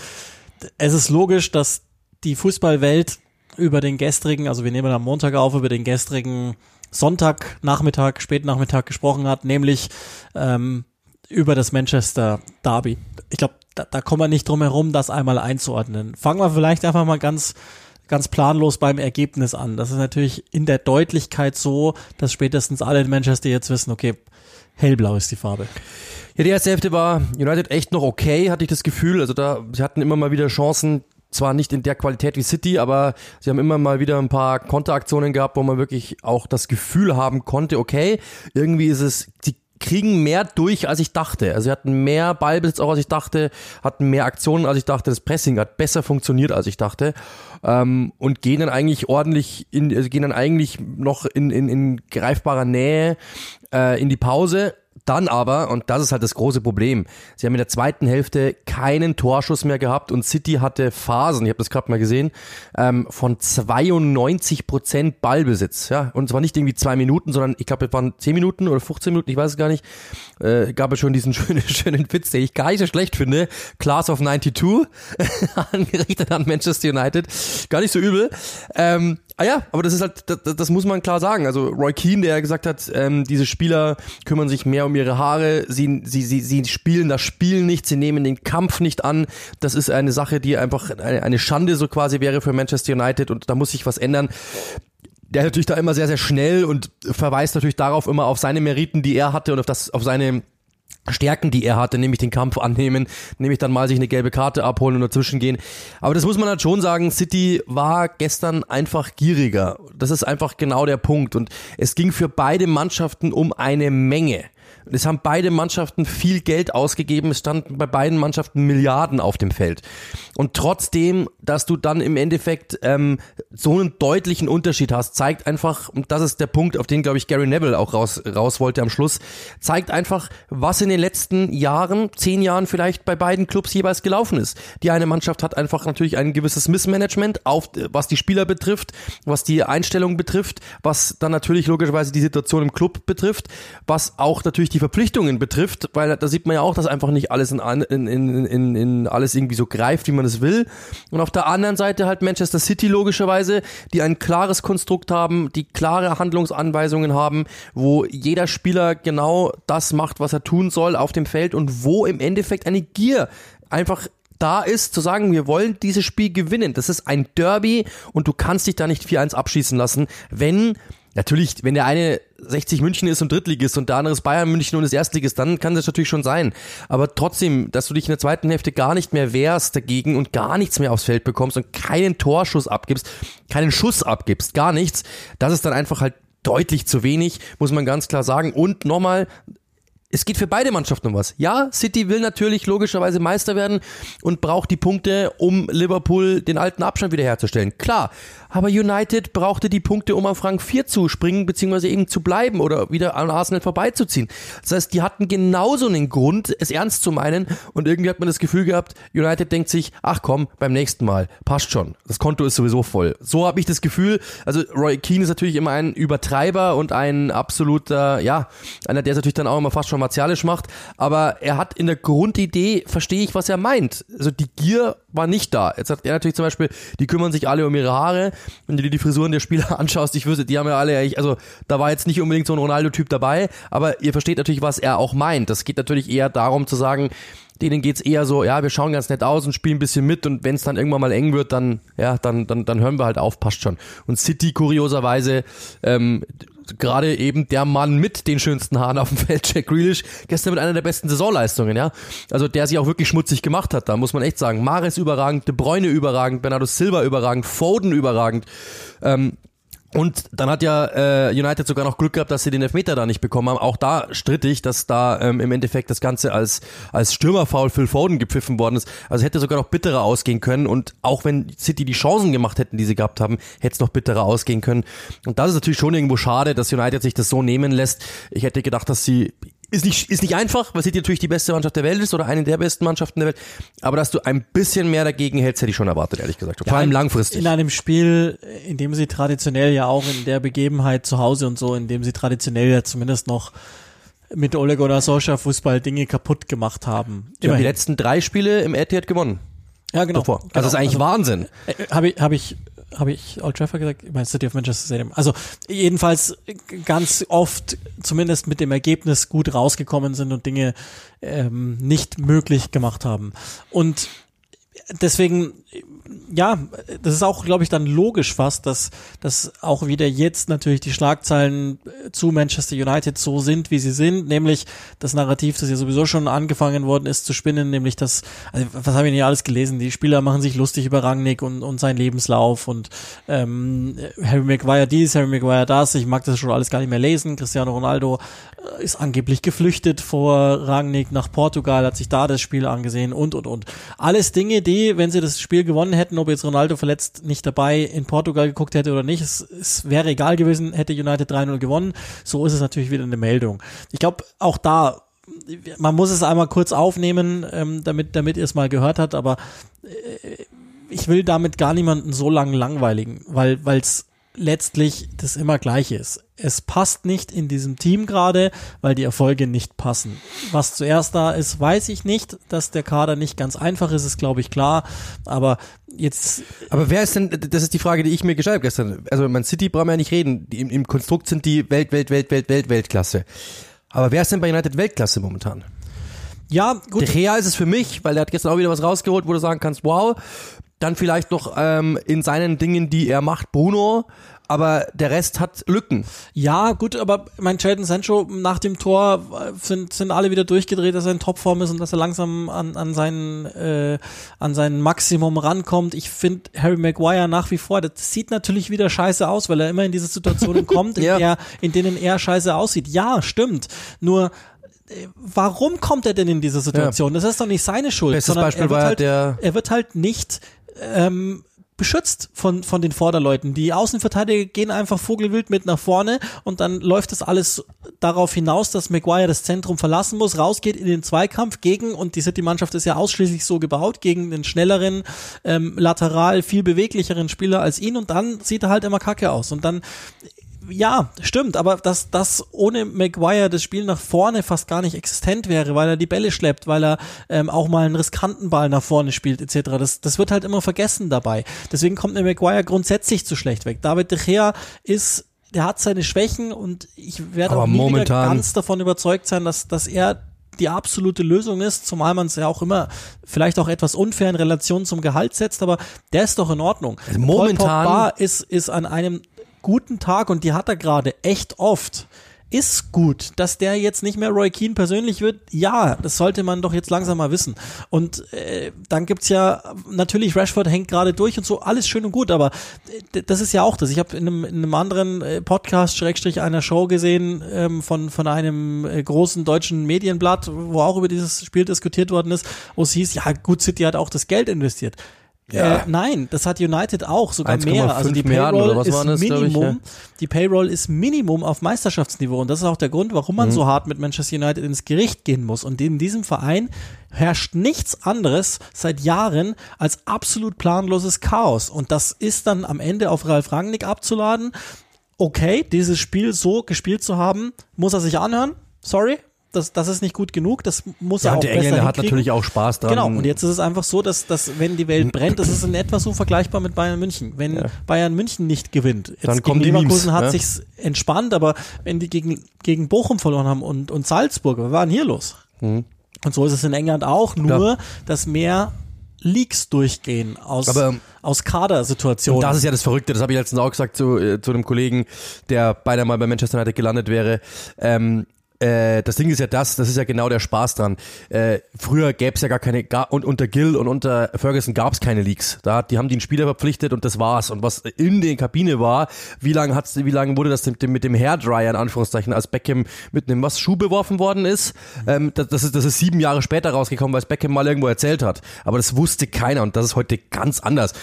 Es ist logisch, dass die Fußballwelt über den gestrigen, also wir nehmen am Montag auf, über den gestrigen Sonntag, Nachmittag, Spätnachmittag gesprochen hat, nämlich ähm, über das Manchester Derby. Ich glaube, da, da kommen wir nicht drum herum, das einmal einzuordnen. Fangen wir vielleicht einfach mal ganz ganz planlos beim Ergebnis an. Das ist natürlich in der Deutlichkeit so, dass spätestens alle in Manchester jetzt wissen, okay, hellblau ist die Farbe. Ja, die erste Hälfte war United echt noch okay, hatte ich das Gefühl. Also da, sie hatten immer mal wieder Chancen, zwar nicht in der Qualität wie City, aber sie haben immer mal wieder ein paar Konteraktionen gehabt, wo man wirklich auch das Gefühl haben konnte, okay, irgendwie ist es, sie kriegen mehr durch, als ich dachte. Also sie hatten mehr Ballbesitz auch, als ich dachte, hatten mehr Aktionen, als ich dachte. Das Pressing hat besser funktioniert, als ich dachte. Ähm, und gehen dann eigentlich ordentlich in, also gehen dann eigentlich noch in, in, in greifbarer Nähe äh, in die Pause dann aber, und das ist halt das große Problem, sie haben in der zweiten Hälfte keinen Torschuss mehr gehabt und City hatte Phasen, ich habe das gerade mal gesehen, ähm, von 92 Prozent Ballbesitz. Ja? Und zwar nicht irgendwie zwei Minuten, sondern ich glaube, es waren 10 Minuten oder 15 Minuten, ich weiß es gar nicht. Äh, gab es schon diesen schönen, schönen Witz, den ich gar nicht so schlecht finde. Class of 92, angerichtet an Manchester United. Gar nicht so übel. Ähm, Ah ja, aber das ist halt, das, das muss man klar sagen. Also Roy Keane, der gesagt hat, ähm, diese Spieler kümmern sich mehr um ihre Haare, sie, sie, sie, sie spielen das Spiel nicht, sie nehmen den Kampf nicht an. Das ist eine Sache, die einfach eine, eine Schande so quasi wäre für Manchester United und da muss sich was ändern der ist natürlich da immer sehr, sehr schnell und verweist natürlich darauf immer auf seine Meriten, die er hatte und auf das, auf seine Stärken, die er hatte, nämlich den Kampf annehmen, nämlich dann mal sich eine gelbe Karte abholen und dazwischen gehen. Aber das muss man halt schon sagen, City war gestern einfach gieriger. Das ist einfach genau der Punkt. Und es ging für beide Mannschaften um eine Menge. Es haben beide Mannschaften viel Geld ausgegeben. Es standen bei beiden Mannschaften Milliarden auf dem Feld. Und trotzdem, dass du dann im Endeffekt ähm, so einen deutlichen Unterschied hast, zeigt einfach, und das ist der Punkt, auf den, glaube ich, Gary Neville auch raus, raus wollte am Schluss, zeigt einfach, was in den letzten Jahren, zehn Jahren vielleicht bei beiden Clubs jeweils gelaufen ist. Die eine Mannschaft hat einfach natürlich ein gewisses Missmanagement, auf, was die Spieler betrifft, was die Einstellung betrifft, was dann natürlich logischerweise die Situation im Club betrifft, was auch natürlich die Verpflichtungen betrifft, weil da sieht man ja auch, dass einfach nicht alles in, in, in, in, in alles irgendwie so greift, wie man es will. Und auf der anderen Seite halt Manchester City logischerweise, die ein klares Konstrukt haben, die klare Handlungsanweisungen haben, wo jeder Spieler genau das macht, was er tun soll auf dem Feld und wo im Endeffekt eine Gier einfach da ist, zu sagen, wir wollen dieses Spiel gewinnen. Das ist ein Derby und du kannst dich da nicht 4-1 abschießen lassen, wenn Natürlich, wenn der eine 60 München ist und Drittligist und der andere ist Bayern München und ist Erstligist, dann kann das natürlich schon sein. Aber trotzdem, dass du dich in der zweiten Hälfte gar nicht mehr wehrst dagegen und gar nichts mehr aufs Feld bekommst und keinen Torschuss abgibst, keinen Schuss abgibst, gar nichts, das ist dann einfach halt deutlich zu wenig, muss man ganz klar sagen. Und nochmal, es geht für beide Mannschaften um was. Ja, City will natürlich logischerweise Meister werden und braucht die Punkte, um Liverpool den alten Abstand wiederherzustellen. Klar, aber United brauchte die Punkte, um auf Rang 4 zu springen, beziehungsweise eben zu bleiben oder wieder an Arsenal vorbeizuziehen. Das heißt, die hatten genauso einen Grund, es ernst zu meinen und irgendwie hat man das Gefühl gehabt, United denkt sich, ach komm, beim nächsten Mal, passt schon, das Konto ist sowieso voll. So habe ich das Gefühl, also Roy Keane ist natürlich immer ein Übertreiber und ein absoluter, ja, einer, der es natürlich dann auch immer fast schon martialisch macht, aber er hat in der Grundidee, verstehe ich, was er meint. Also die Gier war nicht da. Jetzt hat er natürlich zum Beispiel, die kümmern sich alle um ihre Haare. Wenn du dir die Frisuren der Spieler anschaust, ich wüsste, die haben ja alle, also da war jetzt nicht unbedingt so ein Ronaldo-Typ dabei, aber ihr versteht natürlich, was er auch meint. Das geht natürlich eher darum zu sagen, denen geht's eher so, ja, wir schauen ganz nett aus und spielen ein bisschen mit und wenn es dann irgendwann mal eng wird, dann, ja, dann, dann, dann hören wir halt auf, passt schon. Und City kurioserweise, ähm, gerade eben der Mann mit den schönsten Haaren auf dem Feld, Jack Grealish, gestern mit einer der besten Saisonleistungen, ja. Also der sich auch wirklich schmutzig gemacht hat, da muss man echt sagen. Mares überragend, De Bruyne überragend, Bernardo Silva überragend, Foden überragend. Ähm, und dann hat ja äh, United sogar noch Glück gehabt, dass sie den Elfmeter da nicht bekommen haben. Auch da strittig, dass da ähm, im Endeffekt das Ganze als, als Stürmerfoul Phil Foden gepfiffen worden ist. Also hätte sogar noch bitterer ausgehen können. Und auch wenn City die Chancen gemacht hätten, die sie gehabt haben, hätte es noch bitterer ausgehen können. Und das ist natürlich schon irgendwo schade, dass United sich das so nehmen lässt. Ich hätte gedacht, dass sie ist nicht, ist nicht einfach, weil City natürlich die beste Mannschaft der Welt ist oder eine der besten Mannschaften der Welt. Aber dass du ein bisschen mehr dagegen hältst, hätte ich schon erwartet, ehrlich gesagt. Vor ja, allem langfristig. In einem Spiel, in dem sie traditionell ja auch in der Begebenheit zu Hause und so, in dem sie traditionell ja zumindest noch mit Ole Gunnar Solskjaer Fußball Dinge kaputt gemacht haben. Die haben die letzten drei Spiele im Etihad gewonnen. Ja, genau. Davor. Also genau. das ist eigentlich also, Wahnsinn. Äh, Habe ich, hab ich habe ich Old Trafford gesagt? Ich meine City of Manchester Stadium. Also jedenfalls ganz oft zumindest mit dem Ergebnis gut rausgekommen sind und Dinge ähm, nicht möglich gemacht haben. Und deswegen ja, das ist auch, glaube ich, dann logisch fast, dass, dass auch wieder jetzt natürlich die Schlagzeilen äh, zu Manchester United so sind, wie sie sind, nämlich das Narrativ, das ja sowieso schon angefangen worden ist zu spinnen, nämlich das, also was habe ich nicht alles gelesen, die Spieler machen sich lustig über Rangnick und, und seinen Lebenslauf und ähm, Harry Maguire dies, Harry Maguire das, ich mag das schon alles gar nicht mehr lesen, Cristiano Ronaldo äh, ist angeblich geflüchtet vor Rangnick nach Portugal, hat sich da das Spiel angesehen und, und, und. Alles Dinge, die, wenn sie das Spiel gewonnen hätten, ob jetzt Ronaldo verletzt nicht dabei in Portugal geguckt hätte oder nicht. Es, es wäre egal gewesen, hätte United 3-0 gewonnen. So ist es natürlich wieder eine Meldung. Ich glaube, auch da man muss es einmal kurz aufnehmen, ähm, damit, damit ihr es mal gehört habt, aber äh, ich will damit gar niemanden so lang langweiligen, weil es letztlich das immer gleiche ist. Es passt nicht in diesem Team gerade, weil die Erfolge nicht passen. Was zuerst da ist, weiß ich nicht. Dass der Kader nicht ganz einfach ist, ist glaube ich klar. Aber jetzt. Aber wer ist denn, das ist die Frage, die ich mir gestellt habe gestern. Also Man City brauchen wir ja nicht reden. Im, Im Konstrukt sind die Welt, Welt, Welt, Welt, Welt, Weltklasse. Aber wer ist denn bei United Weltklasse momentan? Ja, gut. Der Rea ist es für mich, weil er hat gestern auch wieder was rausgeholt, wo du sagen kannst, wow. Dann vielleicht noch ähm, in seinen Dingen, die er macht, Bruno aber der Rest hat Lücken. Ja, gut, aber mein Jadon Sancho nach dem Tor äh, sind, sind alle wieder durchgedreht, dass er in Topform ist und dass er langsam an, an, seinen, äh, an sein Maximum rankommt. Ich finde Harry Maguire nach wie vor, das sieht natürlich wieder scheiße aus, weil er immer in diese Situationen kommt, in, ja. der, in denen er scheiße aussieht. Ja, stimmt. Nur äh, warum kommt er denn in diese Situation? Ja. Das ist doch nicht seine Schuld. Bestes Beispiel er war halt, der er wird halt nicht ähm, beschützt von, von den Vorderleuten. Die Außenverteidiger gehen einfach vogelwild mit nach vorne und dann läuft das alles darauf hinaus, dass Maguire das Zentrum verlassen muss, rausgeht in den Zweikampf gegen, und die City-Mannschaft ist ja ausschließlich so gebaut, gegen den schnelleren, ähm, lateral viel beweglicheren Spieler als ihn und dann sieht er halt immer kacke aus. Und dann ja, stimmt, aber dass das ohne Maguire das Spiel nach vorne fast gar nicht existent wäre, weil er die Bälle schleppt, weil er ähm, auch mal einen riskanten Ball nach vorne spielt etc. Das, das wird halt immer vergessen dabei. Deswegen kommt der Maguire grundsätzlich zu schlecht weg. David De Gea ist der hat seine Schwächen und ich werde auch nie momentan ganz davon überzeugt sein, dass, dass er die absolute Lösung ist, zumal man es ja auch immer vielleicht auch etwas unfair in Relation zum Gehalt setzt, aber der ist doch in Ordnung. Also momentan ist, ist an einem guten Tag und die hat er gerade echt oft. Ist gut, dass der jetzt nicht mehr Roy Keane persönlich wird. Ja, das sollte man doch jetzt langsam mal wissen. Und äh, dann gibt's ja natürlich Rashford hängt gerade durch und so alles schön und gut, aber äh, das ist ja auch das. Ich habe in einem, in einem anderen äh, Podcast Schrägstrich einer Show gesehen ähm, von von einem äh, großen deutschen Medienblatt, wo auch über dieses Spiel diskutiert worden ist, wo es hieß, ja gut, City hat auch das Geld investiert. Ja. Äh, nein, das hat United auch, sogar mehr. Also die Payroll ist das, Minimum. Ich, ja. Die Payroll ist Minimum auf Meisterschaftsniveau und das ist auch der Grund, warum man mhm. so hart mit Manchester United ins Gericht gehen muss. Und in diesem Verein herrscht nichts anderes seit Jahren als absolut planloses Chaos. Und das ist dann am Ende auf Ralf Rangnick abzuladen. Okay, dieses Spiel so gespielt zu haben, muss er sich anhören. Sorry, das, das ist nicht gut genug, das muss ja, er auch der besser Engländer hat natürlich auch Spaß dran. Genau, und jetzt ist es einfach so, dass, dass wenn die Welt brennt, das ist in etwa so vergleichbar mit Bayern München. Wenn ja. Bayern München nicht gewinnt, jetzt Dann gegen Leverkusen Memes, hat ja? sich's entspannt, aber wenn die gegen, gegen Bochum verloren haben und, und Salzburg, was war denn hier los? Mhm. Und so ist es in England auch, nur dass mehr Leaks durchgehen aus, Aber, aus Kadersituationen. Das ist ja das Verrückte, das habe ich letztens auch gesagt zu, äh, zu einem Kollegen, der beinahe mal bei Manchester United gelandet wäre. Ähm, äh, das Ding ist ja das, das ist ja genau der Spaß dran. Äh, früher gäbe es ja gar keine, gar, und unter Gill und unter Ferguson gab es keine Leaks. Da, die haben den Spieler verpflichtet und das war's. Und was in der Kabine war, wie lange hat's, wie lange wurde das mit dem, mit dem Hairdryer in Anführungszeichen, als Beckham mit einem was Schuh beworfen worden ist? Ähm, das, das, ist, das ist sieben Jahre später rausgekommen, weil es Beckham mal irgendwo erzählt hat. Aber das wusste keiner und das ist heute ganz anders.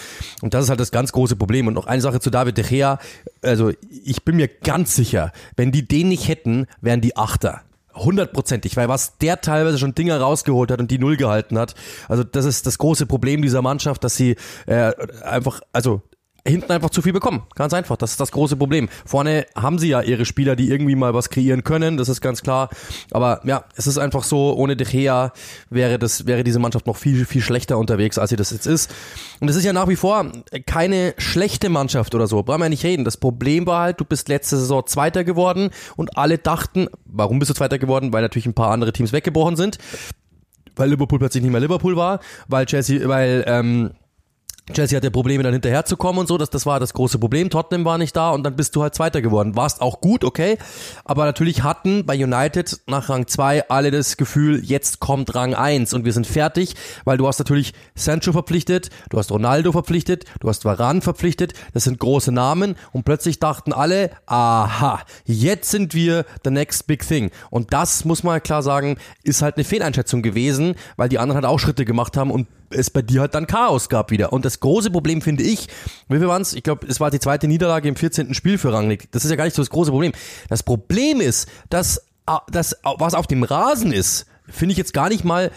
Und das ist halt das ganz große Problem. Und noch eine Sache zu David De Gea. Also ich bin mir ganz sicher, wenn die den nicht hätten, wären die Achter. Hundertprozentig, weil was der teilweise schon Dinger rausgeholt hat und die Null gehalten hat, also das ist das große Problem dieser Mannschaft, dass sie äh, einfach, also hinten einfach zu viel bekommen. Ganz einfach. Das ist das große Problem. Vorne haben sie ja ihre Spieler, die irgendwie mal was kreieren können. Das ist ganz klar. Aber ja, es ist einfach so, ohne De Gea wäre das, wäre diese Mannschaft noch viel, viel schlechter unterwegs, als sie das jetzt ist. Und es ist ja nach wie vor keine schlechte Mannschaft oder so. Brauchen wir ja nicht reden. Das Problem war halt, du bist letzte Saison Zweiter geworden und alle dachten, warum bist du Zweiter geworden? Weil natürlich ein paar andere Teams weggebrochen sind. Weil Liverpool plötzlich nicht mehr Liverpool war, weil Chelsea, weil, ähm, Chelsea hatte Probleme, dann hinterherzukommen und so. Das, das war das große Problem. Tottenham war nicht da und dann bist du halt Zweiter geworden. Warst auch gut, okay. Aber natürlich hatten bei United nach Rang 2 alle das Gefühl, jetzt kommt Rang 1 und wir sind fertig, weil du hast natürlich Sancho verpflichtet, du hast Ronaldo verpflichtet, du hast Varane verpflichtet. Das sind große Namen und plötzlich dachten alle, aha, jetzt sind wir the next big thing. Und das muss man klar sagen, ist halt eine Fehleinschätzung gewesen, weil die anderen halt auch Schritte gemacht haben und es bei dir halt dann Chaos gab wieder. Und das große Problem finde ich, wie viel waren es? Ich glaube, es war die zweite Niederlage im 14. Spiel für Rangnick. Das ist ja gar nicht so das große Problem. Das Problem ist, dass das, was auf dem Rasen ist, finde ich jetzt gar nicht mal,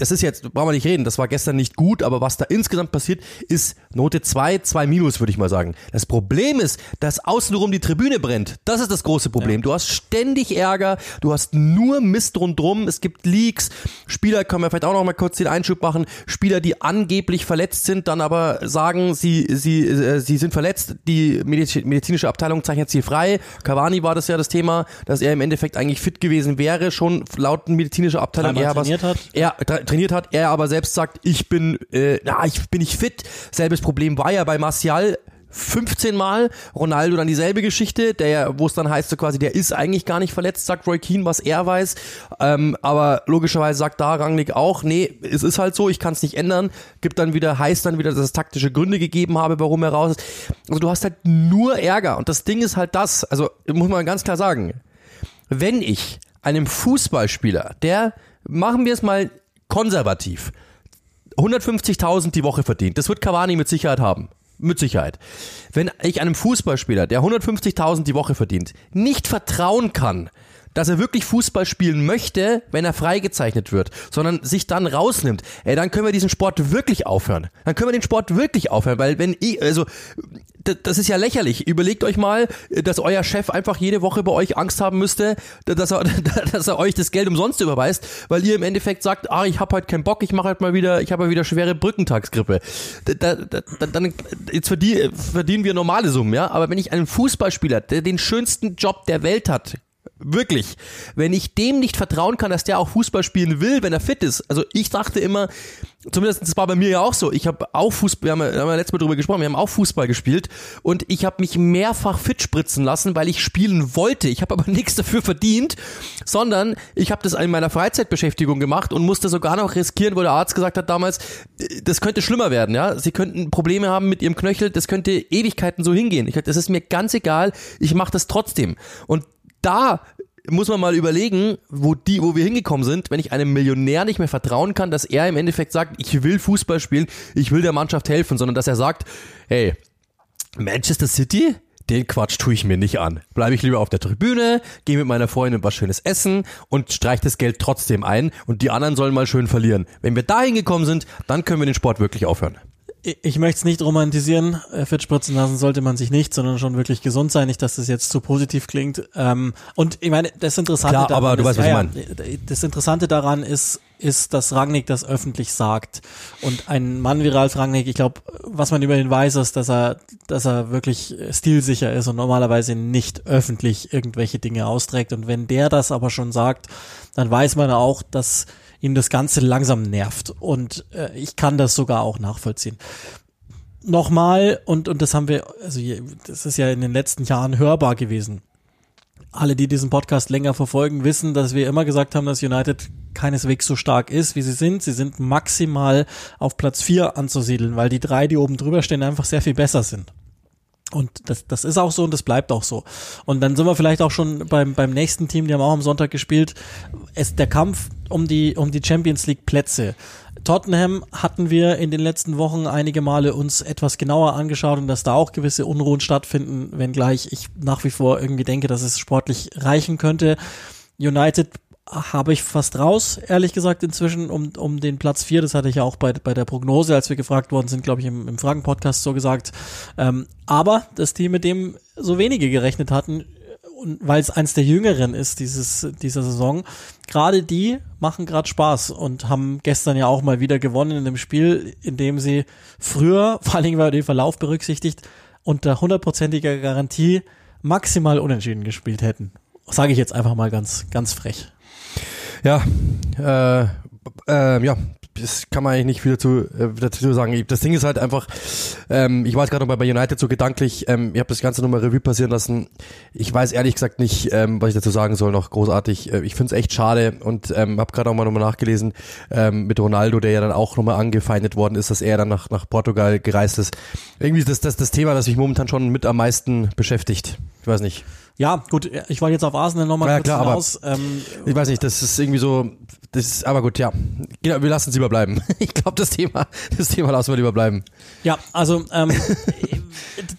das ist jetzt, brauchen wir nicht reden, das war gestern nicht gut, aber was da insgesamt passiert, ist Note 2, 2 minus, würde ich mal sagen. Das Problem ist, dass außenrum die Tribüne brennt. Das ist das große Problem. Ja. Du hast ständig Ärger, du hast nur Mist rundrum, es gibt Leaks, Spieler, können wir vielleicht auch noch mal kurz den Einschub machen, Spieler, die angeblich verletzt sind, dann aber sagen, sie, sie, äh, sie sind verletzt, die medizinische Abteilung zeichnet sie frei. Cavani war das ja das Thema, dass er im Endeffekt eigentlich fit gewesen wäre, schon laut medizinischer Abteilung. Er trainiert hat. Er trainiert hat, er aber selbst sagt, ich bin, äh, na, ich bin nicht fit. Selbes Problem war ja bei Martial 15 Mal. Ronaldo dann dieselbe Geschichte, der, wo es dann heißt so quasi, der ist eigentlich gar nicht verletzt, sagt Roy Keane, was er weiß. Ähm, aber logischerweise sagt da Rangnick auch, nee, es ist halt so, ich kann es nicht ändern. Gibt dann wieder, heißt dann wieder, dass es taktische Gründe gegeben habe, warum er raus ist. Also du hast halt nur Ärger. Und das Ding ist halt das, also muss man ganz klar sagen, wenn ich einem Fußballspieler, der, machen wir es mal konservativ, 150.000 die Woche verdient, das wird Cavani mit Sicherheit haben. Mit Sicherheit. Wenn ich einem Fußballspieler, der 150.000 die Woche verdient, nicht vertrauen kann, dass er wirklich Fußball spielen möchte, wenn er freigezeichnet wird, sondern sich dann rausnimmt, ey, dann können wir diesen Sport wirklich aufhören. Dann können wir den Sport wirklich aufhören, weil wenn ich, also, das ist ja lächerlich. Überlegt euch mal, dass euer Chef einfach jede Woche bei euch Angst haben müsste, dass er, dass er euch das Geld umsonst überweist, weil ihr im Endeffekt sagt, ah, ich habe heute keinen Bock, ich mache halt mal wieder, ich habe halt wieder schwere Brückentagsgrippe. Da, da, da, dann jetzt verdienen wir normale Summen, ja. Aber wenn ich einen Fußballspieler, der den schönsten Job der Welt hat, Wirklich. Wenn ich dem nicht vertrauen kann, dass der auch Fußball spielen will, wenn er fit ist. Also ich dachte immer, zumindest das war bei mir ja auch so, ich habe auch Fußball, wir haben, ja, haben ja letztes Mal drüber gesprochen, wir haben auch Fußball gespielt und ich habe mich mehrfach fit spritzen lassen, weil ich spielen wollte. Ich habe aber nichts dafür verdient, sondern ich habe das in meiner Freizeitbeschäftigung gemacht und musste sogar noch riskieren, wo der Arzt gesagt hat damals, das könnte schlimmer werden, ja. Sie könnten Probleme haben mit ihrem Knöchel, das könnte Ewigkeiten so hingehen. Ich, das ist mir ganz egal, ich mache das trotzdem. Und da muss man mal überlegen, wo die, wo wir hingekommen sind, wenn ich einem Millionär nicht mehr vertrauen kann, dass er im Endeffekt sagt, ich will Fußball spielen, ich will der Mannschaft helfen, sondern dass er sagt, hey, Manchester City, den Quatsch tue ich mir nicht an. Bleibe ich lieber auf der Tribüne, gehe mit meiner Freundin was Schönes essen und streich das Geld trotzdem ein und die anderen sollen mal schön verlieren. Wenn wir da hingekommen sind, dann können wir den Sport wirklich aufhören ich möchte es nicht romantisieren, äh, fit spritzen lassen sollte man sich nicht, sondern schon wirklich gesund sein, nicht, dass das jetzt zu positiv klingt. Ähm, und ich meine, das Interessante Klar, daran aber du ist, weißt, was ja, ich meine. Das Interessante daran ist, ist, dass Rangnick das öffentlich sagt. Und ein Mann wie Ralf Rangnick, ich glaube, was man über ihn weiß, ist, dass er, dass er wirklich stilsicher ist und normalerweise nicht öffentlich irgendwelche Dinge austrägt. Und wenn der das aber schon sagt, dann weiß man auch, dass ihn das Ganze langsam nervt. Und äh, ich kann das sogar auch nachvollziehen. Nochmal, und, und das haben wir, also das ist ja in den letzten Jahren hörbar gewesen. Alle, die diesen Podcast länger verfolgen, wissen, dass wir immer gesagt haben, dass United keineswegs so stark ist, wie sie sind. Sie sind maximal auf Platz vier anzusiedeln, weil die drei, die oben drüber stehen, einfach sehr viel besser sind. Und das, das ist auch so und das bleibt auch so. Und dann sind wir vielleicht auch schon beim, beim nächsten Team, die haben auch am Sonntag gespielt. Es, der Kampf um die, um die Champions League Plätze. Tottenham hatten wir in den letzten Wochen einige Male uns etwas genauer angeschaut und dass da auch gewisse Unruhen stattfinden, wenngleich ich nach wie vor irgendwie denke, dass es sportlich reichen könnte. United habe ich fast raus, ehrlich gesagt, inzwischen um, um den Platz vier. Das hatte ich ja auch bei, bei der Prognose, als wir gefragt worden sind, glaube ich, im, im Fragen-Podcast so gesagt. Ähm, aber das Team, mit dem so wenige gerechnet hatten, und weil es eins der jüngeren ist dieses dieser Saison, gerade die machen gerade Spaß und haben gestern ja auch mal wieder gewonnen in dem Spiel, in dem sie früher, vor allen Dingen weil den Verlauf berücksichtigt, unter hundertprozentiger Garantie maximal unentschieden gespielt hätten. Sage ich jetzt einfach mal ganz ganz frech. Ja, äh, äh, ja, das kann man eigentlich nicht viel dazu, äh, dazu sagen. Das Ding ist halt einfach, ähm, ich war jetzt gerade noch bei United so gedanklich, ähm, ich habe das Ganze nochmal Revue passieren lassen. Ich weiß ehrlich gesagt nicht, ähm, was ich dazu sagen soll, noch großartig. Äh, ich finde es echt schade und ähm, habe gerade auch mal nochmal nachgelesen ähm, mit Ronaldo, der ja dann auch nochmal angefeindet worden ist, dass er dann nach, nach Portugal gereist ist. Irgendwie ist das, das das Thema, das mich momentan schon mit am meisten beschäftigt. Ich weiß nicht. Ja, gut, ich wollte jetzt auf Arsenal nochmal ja, kurz klar, hinaus. Aber ähm, ich weiß nicht, das ist irgendwie so, das ist, aber gut, ja. Genau, wir lassen es lieber bleiben. Ich glaube, das Thema, das Thema lassen wir lieber bleiben. Ja, also ähm,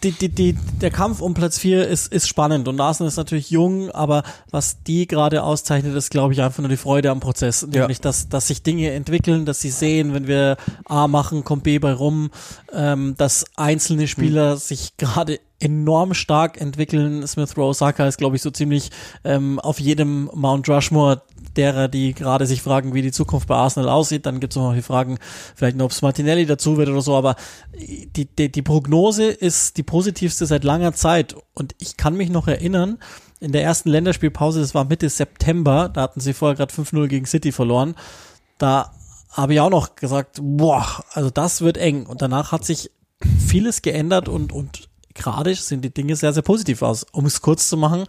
die, die, die, der Kampf um Platz 4 ist, ist spannend und Arsenal ist natürlich jung, aber was die gerade auszeichnet, ist, glaube ich, einfach nur die Freude am Prozess. Ja. Nämlich, dass, dass sich Dinge entwickeln, dass sie sehen, wenn wir A machen, kommt B bei rum, ähm, dass einzelne Spieler hm. sich gerade enorm stark entwickeln. Smith Rowe Osaka ist, glaube ich, so ziemlich ähm, auf jedem Mount Rushmore derer, die gerade sich fragen, wie die Zukunft bei Arsenal aussieht. Dann gibt es noch die Fragen, vielleicht noch, ob es Martinelli dazu wird oder so. Aber die, die, die Prognose ist die positivste seit langer Zeit. Und ich kann mich noch erinnern, in der ersten Länderspielpause, das war Mitte September, da hatten sie vorher gerade 5-0 gegen City verloren. Da habe ich auch noch gesagt, boah, also das wird eng. Und danach hat sich vieles geändert und, und gerade sehen die Dinge sehr, sehr positiv aus. Um es kurz zu machen,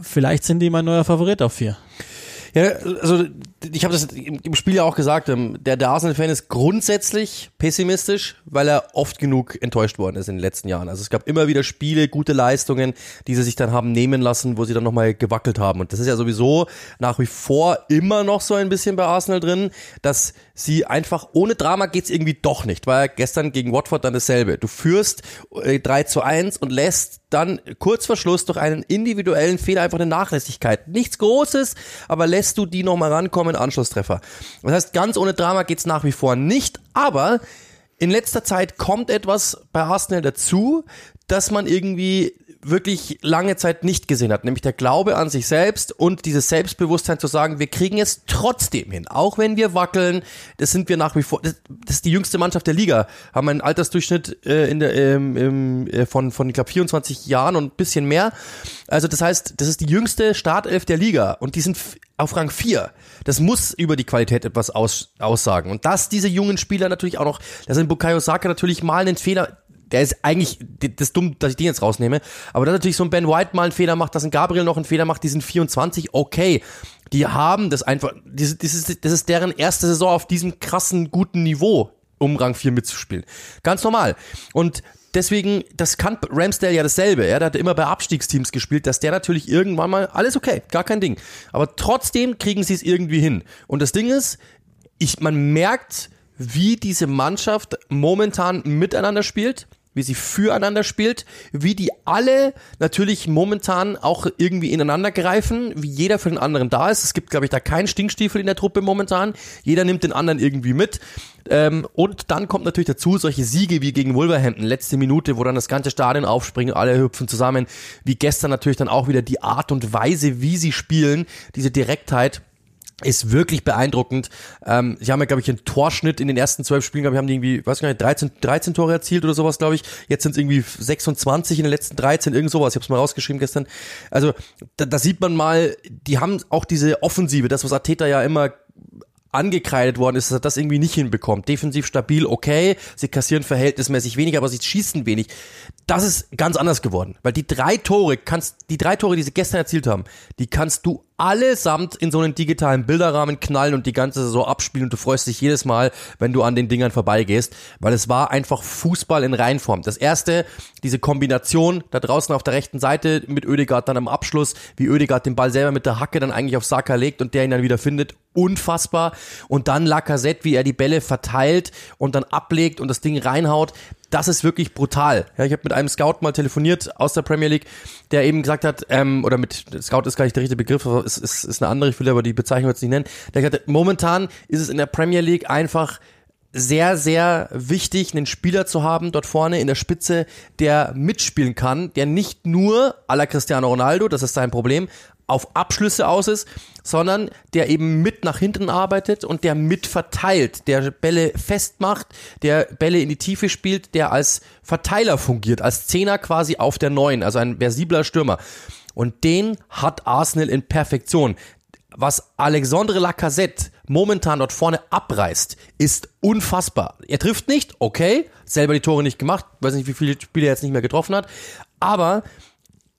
vielleicht sind die mein neuer Favorit auf vier. Ja, also ich habe das im Spiel ja auch gesagt, ähm, der, der Arsenal-Fan ist grundsätzlich pessimistisch, weil er oft genug enttäuscht worden ist in den letzten Jahren. Also es gab immer wieder Spiele, gute Leistungen, die sie sich dann haben nehmen lassen, wo sie dann nochmal gewackelt haben. Und das ist ja sowieso nach wie vor immer noch so ein bisschen bei Arsenal drin, dass sie einfach ohne Drama geht's irgendwie doch nicht. War ja gestern gegen Watford dann dasselbe. Du führst äh, 3 zu 1 und lässt dann kurz vor Schluss durch einen individuellen Fehler einfach eine Nachlässigkeit. Nichts Großes, aber lässt du die nochmal rankommen, Anschlusstreffer. Das heißt, ganz ohne Drama geht's nach wie vor nicht, aber in letzter Zeit kommt etwas bei Arsenal dazu, dass man irgendwie wirklich lange Zeit nicht gesehen hat, nämlich der Glaube an sich selbst und dieses Selbstbewusstsein zu sagen, wir kriegen es trotzdem hin, auch wenn wir wackeln, das sind wir nach wie vor, das, das ist die jüngste Mannschaft der Liga, haben einen Altersdurchschnitt äh, in der, ähm, im, äh, von, von ich glaube 24 Jahren und bisschen mehr, also das heißt, das ist die jüngste Startelf der Liga und die sind auf Rang 4. Das muss über die Qualität etwas aus, aussagen. Und dass diese jungen Spieler natürlich auch noch, dass ein Bukayo Saka natürlich mal einen Fehler, der ist eigentlich, das ist dumm, dass ich den jetzt rausnehme, aber dass natürlich so ein Ben White mal einen Fehler macht, dass ein Gabriel noch einen Fehler macht, die sind 24, okay. Die haben das einfach, das ist, das ist deren erste Saison auf diesem krassen, guten Niveau, um Rang 4 mitzuspielen. Ganz normal. Und deswegen, das kann Ramsdale ja dasselbe. Ja, der hat immer bei Abstiegsteams gespielt, dass der natürlich irgendwann mal, alles okay, gar kein Ding. Aber trotzdem kriegen sie es irgendwie hin. Und das Ding ist, ich, man merkt, wie diese Mannschaft momentan miteinander spielt wie sie füreinander spielt, wie die alle natürlich momentan auch irgendwie ineinander greifen, wie jeder für den anderen da ist. Es gibt, glaube ich, da keinen Stinkstiefel in der Truppe momentan. Jeder nimmt den anderen irgendwie mit. Ähm, und dann kommt natürlich dazu solche Siege wie gegen Wolverhampton, letzte Minute, wo dann das ganze Stadion aufspringt, alle hüpfen zusammen. Wie gestern natürlich dann auch wieder die Art und Weise, wie sie spielen, diese Direktheit ist wirklich beeindruckend. Ähm, sie haben ja, glaube ich, einen Torschnitt in den ersten zwölf Spielen, glaube ich, haben die irgendwie, weiß gar nicht, 13, 13 Tore erzielt oder sowas, glaube ich. Jetzt sind es irgendwie 26 in den letzten 13, irgend sowas. Ich habe es mal rausgeschrieben gestern. Also da, da sieht man mal, die haben auch diese Offensive, das, was Ateta ja immer angekreidet worden ist, dass er das irgendwie nicht hinbekommt. Defensiv stabil, okay, sie kassieren verhältnismäßig wenig, aber sie schießen wenig. Das ist ganz anders geworden, weil die drei Tore kannst, die drei Tore, die sie gestern erzielt haben, die kannst du allesamt in so einen digitalen Bilderrahmen knallen und die ganze Saison abspielen und du freust dich jedes Mal, wenn du an den Dingern vorbeigehst, weil es war einfach Fußball in Reinform. Das erste, diese Kombination da draußen auf der rechten Seite mit Ödegaard dann am Abschluss, wie Ödegaard den Ball selber mit der Hacke dann eigentlich auf Saka legt und der ihn dann wieder findet, unfassbar. Und dann Lacazette, wie er die Bälle verteilt und dann ablegt und das Ding reinhaut das ist wirklich brutal. Ja, ich habe mit einem Scout mal telefoniert aus der Premier League, der eben gesagt hat, ähm, oder mit Scout ist gar nicht der richtige Begriff, ist, ist, ist eine andere, ich will aber die Bezeichnung jetzt nicht nennen. Der gesagt hat, momentan ist es in der Premier League einfach sehr, sehr wichtig, einen Spieler zu haben dort vorne in der Spitze, der mitspielen kann, der nicht nur à la Cristiano Ronaldo, das ist sein Problem, auf Abschlüsse aus ist, sondern der eben mit nach hinten arbeitet und der mit verteilt, der Bälle festmacht, der Bälle in die Tiefe spielt, der als Verteiler fungiert, als Zehner quasi auf der Neuen, also ein versibler Stürmer. Und den hat Arsenal in Perfektion. Was Alexandre Lacazette momentan dort vorne abreißt, ist unfassbar. Er trifft nicht, okay, selber die Tore nicht gemacht, weiß nicht, wie viele Spiele er jetzt nicht mehr getroffen hat, aber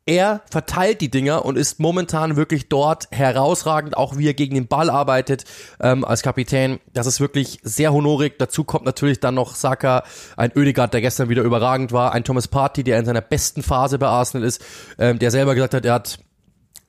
er verteilt die Dinger und ist momentan wirklich dort herausragend, auch wie er gegen den Ball arbeitet ähm, als Kapitän. Das ist wirklich sehr honorig. Dazu kommt natürlich dann noch Saka, ein Oedegaard, der gestern wieder überragend war, ein Thomas Party, der in seiner besten Phase bei Arsenal ist, ähm, der selber gesagt hat, er hat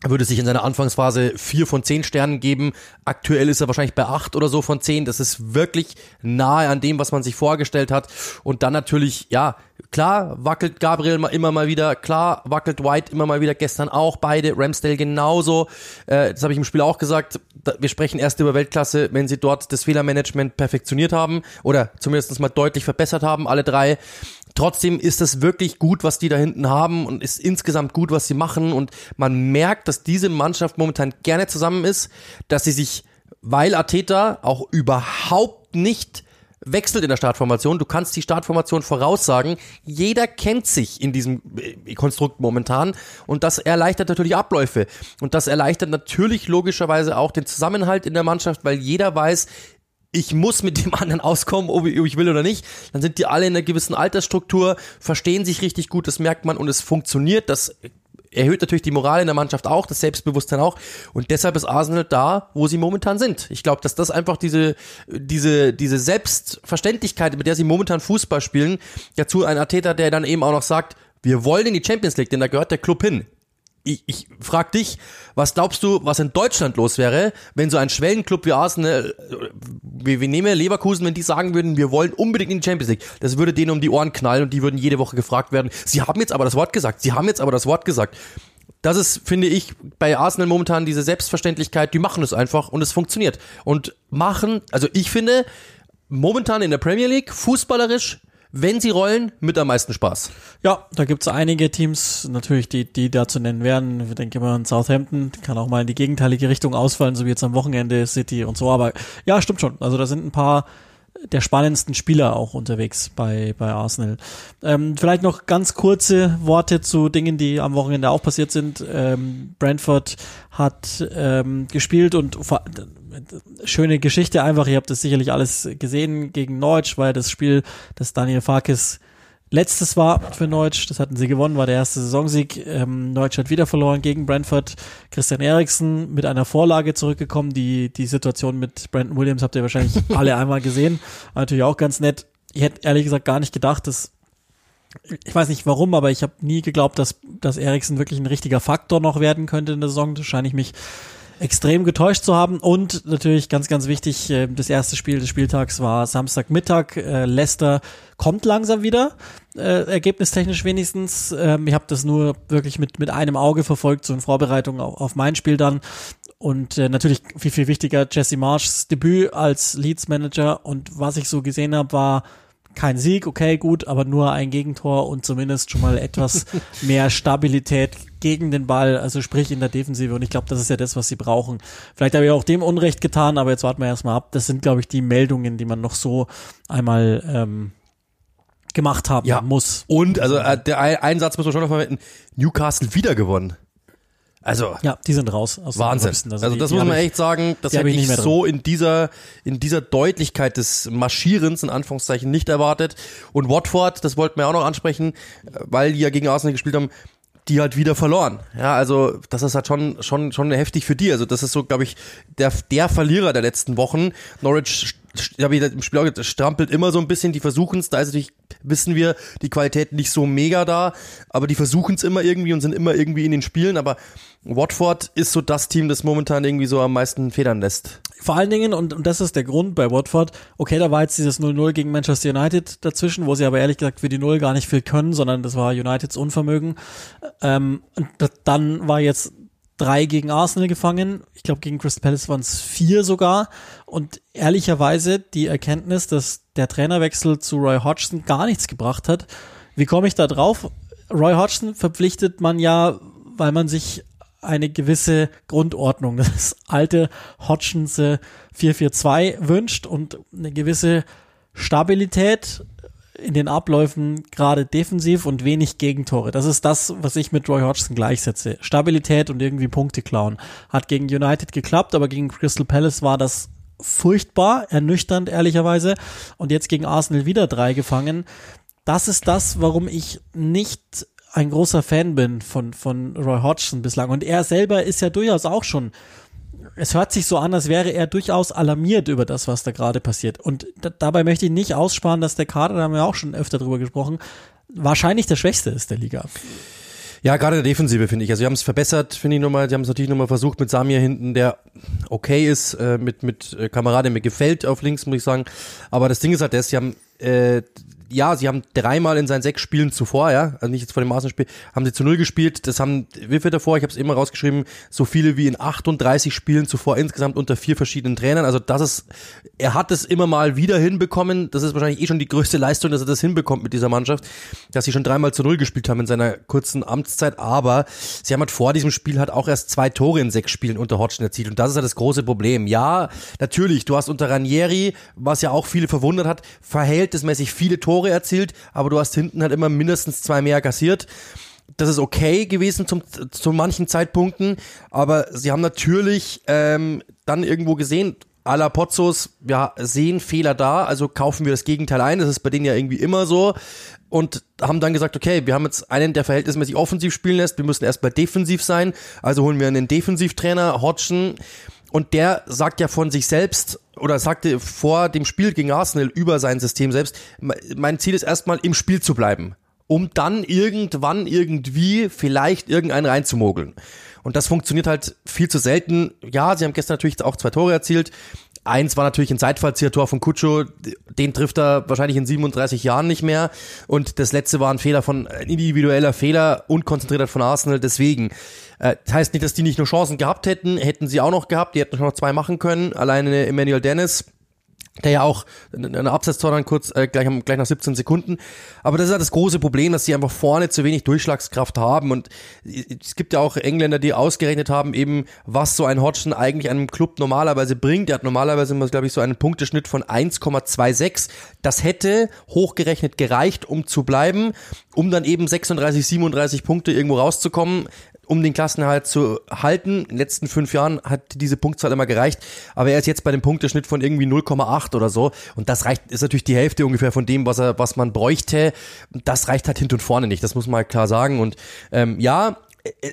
er würde sich in seiner Anfangsphase vier von zehn Sternen geben. Aktuell ist er wahrscheinlich bei acht oder so von zehn. Das ist wirklich nahe an dem, was man sich vorgestellt hat. Und dann natürlich, ja, Klar wackelt Gabriel immer mal wieder, klar wackelt White immer mal wieder, gestern auch beide, Ramsdale genauso. Äh, das habe ich im Spiel auch gesagt. Wir sprechen erst über Weltklasse, wenn sie dort das Fehlermanagement perfektioniert haben oder zumindest mal deutlich verbessert haben, alle drei. Trotzdem ist es wirklich gut, was die da hinten haben und ist insgesamt gut, was sie machen. Und man merkt, dass diese Mannschaft momentan gerne zusammen ist, dass sie sich, weil Ateta auch überhaupt nicht wechselt in der Startformation. Du kannst die Startformation voraussagen. Jeder kennt sich in diesem äh, Konstrukt momentan und das erleichtert natürlich Abläufe und das erleichtert natürlich logischerweise auch den Zusammenhalt in der Mannschaft, weil jeder weiß, ich muss mit dem anderen auskommen, ob ich will oder nicht. Dann sind die alle in einer gewissen Altersstruktur, verstehen sich richtig gut, das merkt man und es funktioniert. Das erhöht natürlich die Moral in der Mannschaft auch, das Selbstbewusstsein auch. Und deshalb ist Arsenal da, wo sie momentan sind. Ich glaube, dass das einfach diese, diese, diese Selbstverständlichkeit, mit der sie momentan Fußball spielen, dazu ein Atheter, der dann eben auch noch sagt, wir wollen in die Champions League, denn da gehört der Club hin ich, ich frag dich, was glaubst du, was in Deutschland los wäre, wenn so ein Schwellenclub wie Arsenal, wir, wir nehmen Leverkusen, wenn die sagen würden, wir wollen unbedingt in die Champions League, das würde denen um die Ohren knallen und die würden jede Woche gefragt werden, sie haben jetzt aber das Wort gesagt, sie haben jetzt aber das Wort gesagt. Das ist, finde ich, bei Arsenal momentan diese Selbstverständlichkeit, die machen es einfach und es funktioniert. Und machen, also ich finde, momentan in der Premier League, fußballerisch, wenn sie rollen, mit am meisten Spaß. Ja, da gibt's einige Teams, natürlich, die, die da zu nennen werden. Ich denke mal an Southampton, kann auch mal in die gegenteilige Richtung ausfallen, so wie jetzt am Wochenende City und so. Aber ja, stimmt schon. Also da sind ein paar der spannendsten Spieler auch unterwegs bei, bei Arsenal. Ähm, vielleicht noch ganz kurze Worte zu Dingen, die am Wochenende auch passiert sind. Ähm, Brentford hat ähm, gespielt und schöne Geschichte einfach. Ihr habt das sicherlich alles gesehen gegen Norwich, weil das Spiel, das Daniel Farkis letztes war für Neutsch. Das hatten sie gewonnen, war der erste Saisonsieg. Ähm, Neutsch hat wieder verloren gegen Brentford. Christian Eriksen mit einer Vorlage zurückgekommen. Die, die Situation mit Brandon Williams habt ihr wahrscheinlich alle einmal gesehen. War natürlich auch ganz nett. Ich hätte ehrlich gesagt gar nicht gedacht, dass ich weiß nicht warum, aber ich habe nie geglaubt, dass, dass Eriksen wirklich ein richtiger Faktor noch werden könnte in der Saison. Das scheine ich mich extrem getäuscht zu haben. Und natürlich ganz, ganz wichtig, äh, das erste Spiel des Spieltags war Samstagmittag. Äh, Leicester kommt langsam wieder, äh, ergebnistechnisch wenigstens. Ähm, ich habe das nur wirklich mit, mit einem Auge verfolgt, so in Vorbereitung auf, auf mein Spiel dann. Und äh, natürlich viel, viel wichtiger, Jesse Marshs Debüt als Leads Manager. Und was ich so gesehen habe, war kein Sieg, okay, gut, aber nur ein Gegentor und zumindest schon mal etwas mehr Stabilität gegen den Ball, also sprich in der Defensive. Und ich glaube, das ist ja das, was sie brauchen. Vielleicht habe ich auch dem Unrecht getan, aber jetzt warten wir erstmal ab. Das sind, glaube ich, die Meldungen, die man noch so einmal ähm, gemacht haben ja. muss. Und, also äh, der ein Satz muss man schon noch verwenden, Newcastle wieder gewonnen. Also ja, die sind raus. Wahnsinn. Also, also die, das muss man echt sagen, das hätte ich, ich so in dieser in dieser Deutlichkeit des Marschierens in Anführungszeichen nicht erwartet. Und Watford, das wollten wir auch noch ansprechen, weil die ja gegen Arsenal gespielt haben, die halt wieder verloren. Ja, also das ist halt schon schon schon heftig für die. Also das ist so, glaube ich, der der Verlierer der letzten Wochen. Norwich habe ich im Spiel auch gesagt, strampelt immer so ein bisschen, die versuchen es, da ist natürlich, wissen wir, die Qualität nicht so mega da, aber die versuchen es immer irgendwie und sind immer irgendwie in den Spielen, aber Watford ist so das Team, das momentan irgendwie so am meisten federn lässt. Vor allen Dingen, und, und das ist der Grund bei Watford, okay, da war jetzt dieses 0-0 gegen Manchester United dazwischen, wo sie aber ehrlich gesagt für die Null gar nicht viel können, sondern das war Uniteds Unvermögen. Ähm, dann war jetzt drei gegen Arsenal gefangen. Ich glaube, gegen Crystal Palace waren es vier sogar. Und ehrlicherweise die Erkenntnis, dass der Trainerwechsel zu Roy Hodgson gar nichts gebracht hat. Wie komme ich da drauf? Roy Hodgson verpflichtet man ja, weil man sich eine gewisse Grundordnung, das alte Hodgsonse 442 wünscht und eine gewisse Stabilität in den Abläufen gerade defensiv und wenig Gegentore. Das ist das, was ich mit Roy Hodgson gleichsetze. Stabilität und irgendwie Punkte klauen. Hat gegen United geklappt, aber gegen Crystal Palace war das furchtbar, ernüchternd ehrlicherweise. Und jetzt gegen Arsenal wieder drei gefangen. Das ist das, warum ich nicht ein großer Fan bin von, von Roy Hodgson bislang. Und er selber ist ja durchaus auch schon es hört sich so an, als wäre er durchaus alarmiert über das, was da gerade passiert. Und dabei möchte ich nicht aussparen, dass der Kader, da haben wir auch schon öfter drüber gesprochen, wahrscheinlich der schwächste ist der Liga. Ja, gerade der Defensive finde ich. Also sie haben es verbessert, finde ich nochmal. Sie haben es natürlich nochmal versucht mit Samir hinten, der okay ist, äh, mit mit äh, der mir gefällt auf links, muss ich sagen. Aber das Ding ist halt, das, sie haben äh, ja, sie haben dreimal in seinen sechs Spielen zuvor, ja, also nicht jetzt vor dem Arsenal-Spiel, haben sie zu null gespielt. Das haben, viel davor? Ich habe es immer rausgeschrieben, so viele wie in 38 Spielen zuvor insgesamt unter vier verschiedenen Trainern. Also das ist, er hat es immer mal wieder hinbekommen. Das ist wahrscheinlich eh schon die größte Leistung, dass er das hinbekommt mit dieser Mannschaft, dass sie schon dreimal zu null gespielt haben in seiner kurzen Amtszeit. Aber sie haben halt vor diesem Spiel halt auch erst zwei Tore in sechs Spielen unter Hodgson erzielt. Und das ist halt das große Problem. Ja, natürlich, du hast unter Ranieri, was ja auch viele verwundert hat, verhältnismäßig viele Tore erzielt, aber du hast hinten halt immer mindestens zwei mehr kassiert. Das ist okay gewesen zum, zu manchen Zeitpunkten, aber sie haben natürlich ähm, dann irgendwo gesehen, à la Pozzos, wir sehen Fehler da, also kaufen wir das Gegenteil ein. Das ist bei denen ja irgendwie immer so. Und haben dann gesagt, okay, wir haben jetzt einen, der verhältnismäßig offensiv spielen lässt, wir müssen erstmal defensiv sein, also holen wir einen Defensivtrainer, Hodgson. Und der sagt ja von sich selbst oder sagte vor dem Spiel gegen Arsenal über sein System selbst, mein Ziel ist erstmal im Spiel zu bleiben, um dann irgendwann irgendwie vielleicht irgendeinen reinzumogeln. Und das funktioniert halt viel zu selten. Ja, sie haben gestern natürlich auch zwei Tore erzielt. Eins war natürlich ein Zeitfallzieher-Tor von Kutscho, den trifft er wahrscheinlich in 37 Jahren nicht mehr. Und das letzte war ein Fehler von, ein individueller Fehler, unkonzentriert von Arsenal, deswegen. Äh, das heißt nicht, dass die nicht nur Chancen gehabt hätten, hätten sie auch noch gehabt, die hätten noch zwei machen können, alleine Emmanuel Dennis der ja auch eine Absetztor dann kurz äh, gleich, gleich nach 17 Sekunden. Aber das ist ja das große Problem, dass sie einfach vorne zu wenig Durchschlagskraft haben. Und es gibt ja auch Engländer, die ausgerechnet haben, eben was so ein Hodgson eigentlich einem Club normalerweise bringt. Er hat normalerweise immer, glaube ich, so einen Punkteschnitt von 1,26. Das hätte hochgerechnet gereicht, um zu bleiben, um dann eben 36, 37 Punkte irgendwo rauszukommen um den Klassenerhalt zu halten. In den letzten fünf Jahren hat diese Punktzahl immer gereicht, aber er ist jetzt bei dem Punkteschnitt von irgendwie 0,8 oder so und das reicht, ist natürlich die Hälfte ungefähr von dem, was er, was man bräuchte. Das reicht halt hinten und vorne nicht, das muss man halt klar sagen und ähm, ja,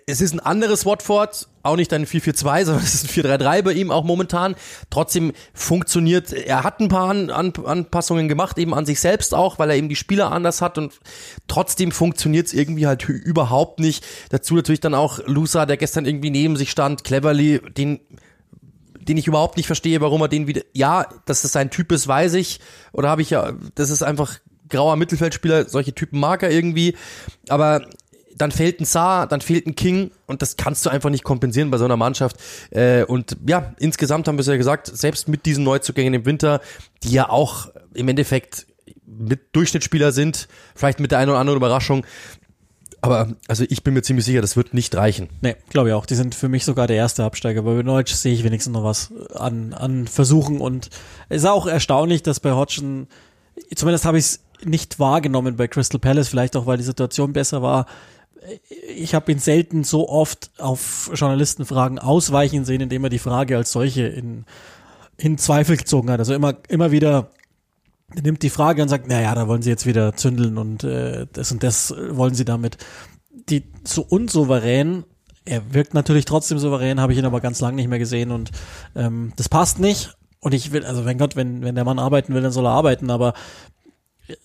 es ist ein anderes Watford, auch nicht ein 4-4-2, sondern es ist ein 4-3-3 bei ihm auch momentan. Trotzdem funktioniert, er hat ein paar An An Anpassungen gemacht, eben an sich selbst auch, weil er eben die Spieler anders hat und trotzdem funktioniert es irgendwie halt überhaupt nicht. Dazu natürlich dann auch Lusa, der gestern irgendwie neben sich stand, Cleverly, den den ich überhaupt nicht verstehe, warum er den wieder, ja, dass das sein Typ ist, weiß ich, oder habe ich ja, das ist einfach grauer Mittelfeldspieler, solche Typen mag er irgendwie, aber dann fehlt ein Saar, dann fehlt ein King und das kannst du einfach nicht kompensieren bei so einer Mannschaft. Äh, und ja, insgesamt haben wir es ja gesagt, selbst mit diesen Neuzugängen im Winter, die ja auch im Endeffekt mit Durchschnittsspieler sind, vielleicht mit der einen oder anderen Überraschung. Aber also ich bin mir ziemlich sicher, das wird nicht reichen. Nee, glaube ich auch. Die sind für mich sogar der erste Absteiger. Bei Deutsch sehe ich wenigstens noch was an, an Versuchen. Und es ist auch erstaunlich, dass bei Hodgson, zumindest habe ich es nicht wahrgenommen bei Crystal Palace, vielleicht auch, weil die Situation besser war, ich habe ihn selten so oft auf Journalistenfragen ausweichen sehen, indem er die Frage als solche in, in Zweifel gezogen hat. Also immer, immer wieder nimmt die Frage und sagt, naja, da wollen sie jetzt wieder zündeln und äh, das und das wollen sie damit. Die so unsouverän, er wirkt natürlich trotzdem souverän, habe ich ihn aber ganz lang nicht mehr gesehen und ähm, das passt nicht. Und ich will, also wenn Gott, wenn, wenn der Mann arbeiten will, dann soll er arbeiten, aber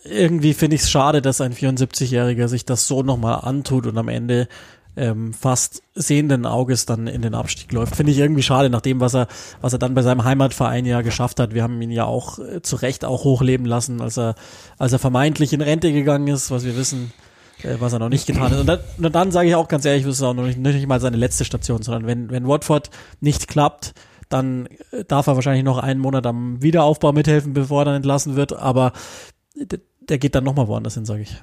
irgendwie finde ich es schade, dass ein 74-Jähriger sich das so nochmal antut und am Ende ähm, fast sehenden Auges dann in den Abstieg läuft. Finde ich irgendwie schade, nach dem, was er, was er dann bei seinem Heimatverein ja geschafft hat. Wir haben ihn ja auch äh, zu Recht auch hochleben lassen, als er, als er vermeintlich in Rente gegangen ist, was wir wissen, äh, was er noch nicht getan hat. Und dann, und dann sage ich auch ganz ehrlich, das ist auch noch nicht, nicht mal seine letzte Station, sondern wenn, wenn Watford nicht klappt, dann äh, darf er wahrscheinlich noch einen Monat am Wiederaufbau mithelfen, bevor er dann entlassen wird. Aber der geht dann nochmal woanders hin, sage ich.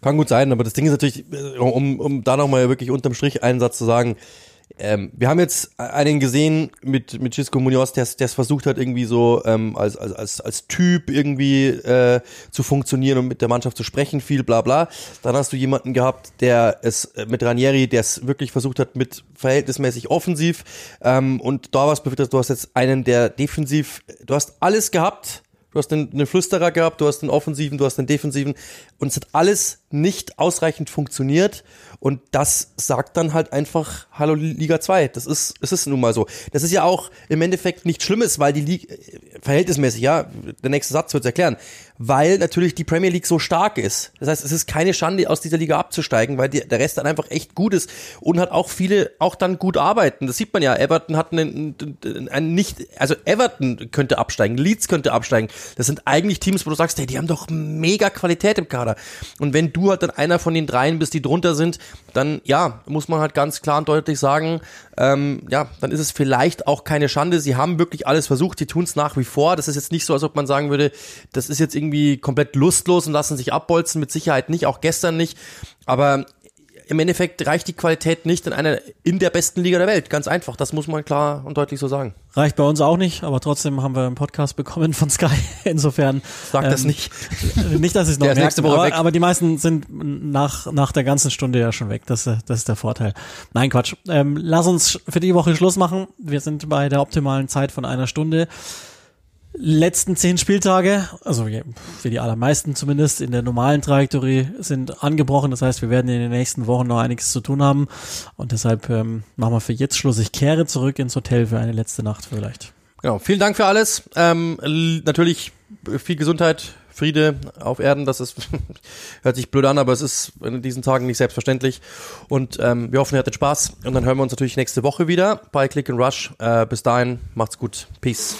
Kann gut sein, aber das Ding ist natürlich, äh, um, um da nochmal wirklich unterm Strich einen Satz zu sagen, ähm, wir haben jetzt einen gesehen mit, mit Cisco Munoz, der es versucht hat, irgendwie so ähm, als, als, als, als Typ irgendwie äh, zu funktionieren und mit der Mannschaft zu sprechen, viel bla bla. Dann hast du jemanden gehabt, der es äh, mit Ranieri, der es wirklich versucht hat mit verhältnismäßig offensiv. Ähm, und da perfekt, du hast jetzt einen, der defensiv, du hast alles gehabt, Du hast einen, einen Flüsterer gehabt, du hast einen offensiven, du hast einen defensiven und es hat alles nicht ausreichend funktioniert. Und das sagt dann halt einfach Hallo Liga 2. Das ist, es ist nun mal so. Das ist ja auch im Endeffekt nichts Schlimmes, weil die Liga, verhältnismäßig, ja, der nächste Satz wird es erklären, weil natürlich die Premier League so stark ist. Das heißt, es ist keine Schande, aus dieser Liga abzusteigen, weil die, der Rest dann einfach echt gut ist und hat auch viele auch dann gut arbeiten. Das sieht man ja. Everton hat einen, einen nicht, also Everton könnte absteigen, Leeds könnte absteigen. Das sind eigentlich Teams, wo du sagst, hey, die haben doch mega Qualität im Kader. Und wenn du halt dann einer von den dreien bist, die drunter sind, dann ja, muss man halt ganz klar und deutlich sagen, ähm, ja, dann ist es vielleicht auch keine Schande. Sie haben wirklich alles versucht, sie tun es nach wie vor. Das ist jetzt nicht so, als ob man sagen würde, das ist jetzt irgendwie komplett lustlos und lassen sich abbolzen, mit Sicherheit nicht, auch gestern nicht. Aber im Endeffekt reicht die Qualität nicht in einer in der besten Liga der Welt. Ganz einfach. Das muss man klar und deutlich so sagen. Reicht bei uns auch nicht, aber trotzdem haben wir einen Podcast bekommen von Sky. Insofern. Sag ähm, das nicht. Nicht, dass ich es noch merke, aber, aber, die meisten sind nach, nach der ganzen Stunde ja schon weg. Das, das ist der Vorteil. Nein, Quatsch. Ähm, lass uns für die Woche Schluss machen. Wir sind bei der optimalen Zeit von einer Stunde letzten zehn Spieltage, also für die allermeisten zumindest in der normalen Trajektorie sind angebrochen. Das heißt, wir werden in den nächsten Wochen noch einiges zu tun haben. Und deshalb ähm, machen wir für jetzt Schluss. Ich kehre zurück ins Hotel für eine letzte Nacht vielleicht. Genau. Vielen Dank für alles. Ähm, natürlich viel Gesundheit, Friede auf Erden. Das ist hört sich blöd an, aber es ist in diesen Tagen nicht selbstverständlich. Und ähm, wir hoffen, ihr hattet Spaß. Und dann hören wir uns natürlich nächste Woche wieder bei Click and Rush. Äh, bis dahin, macht's gut. Peace.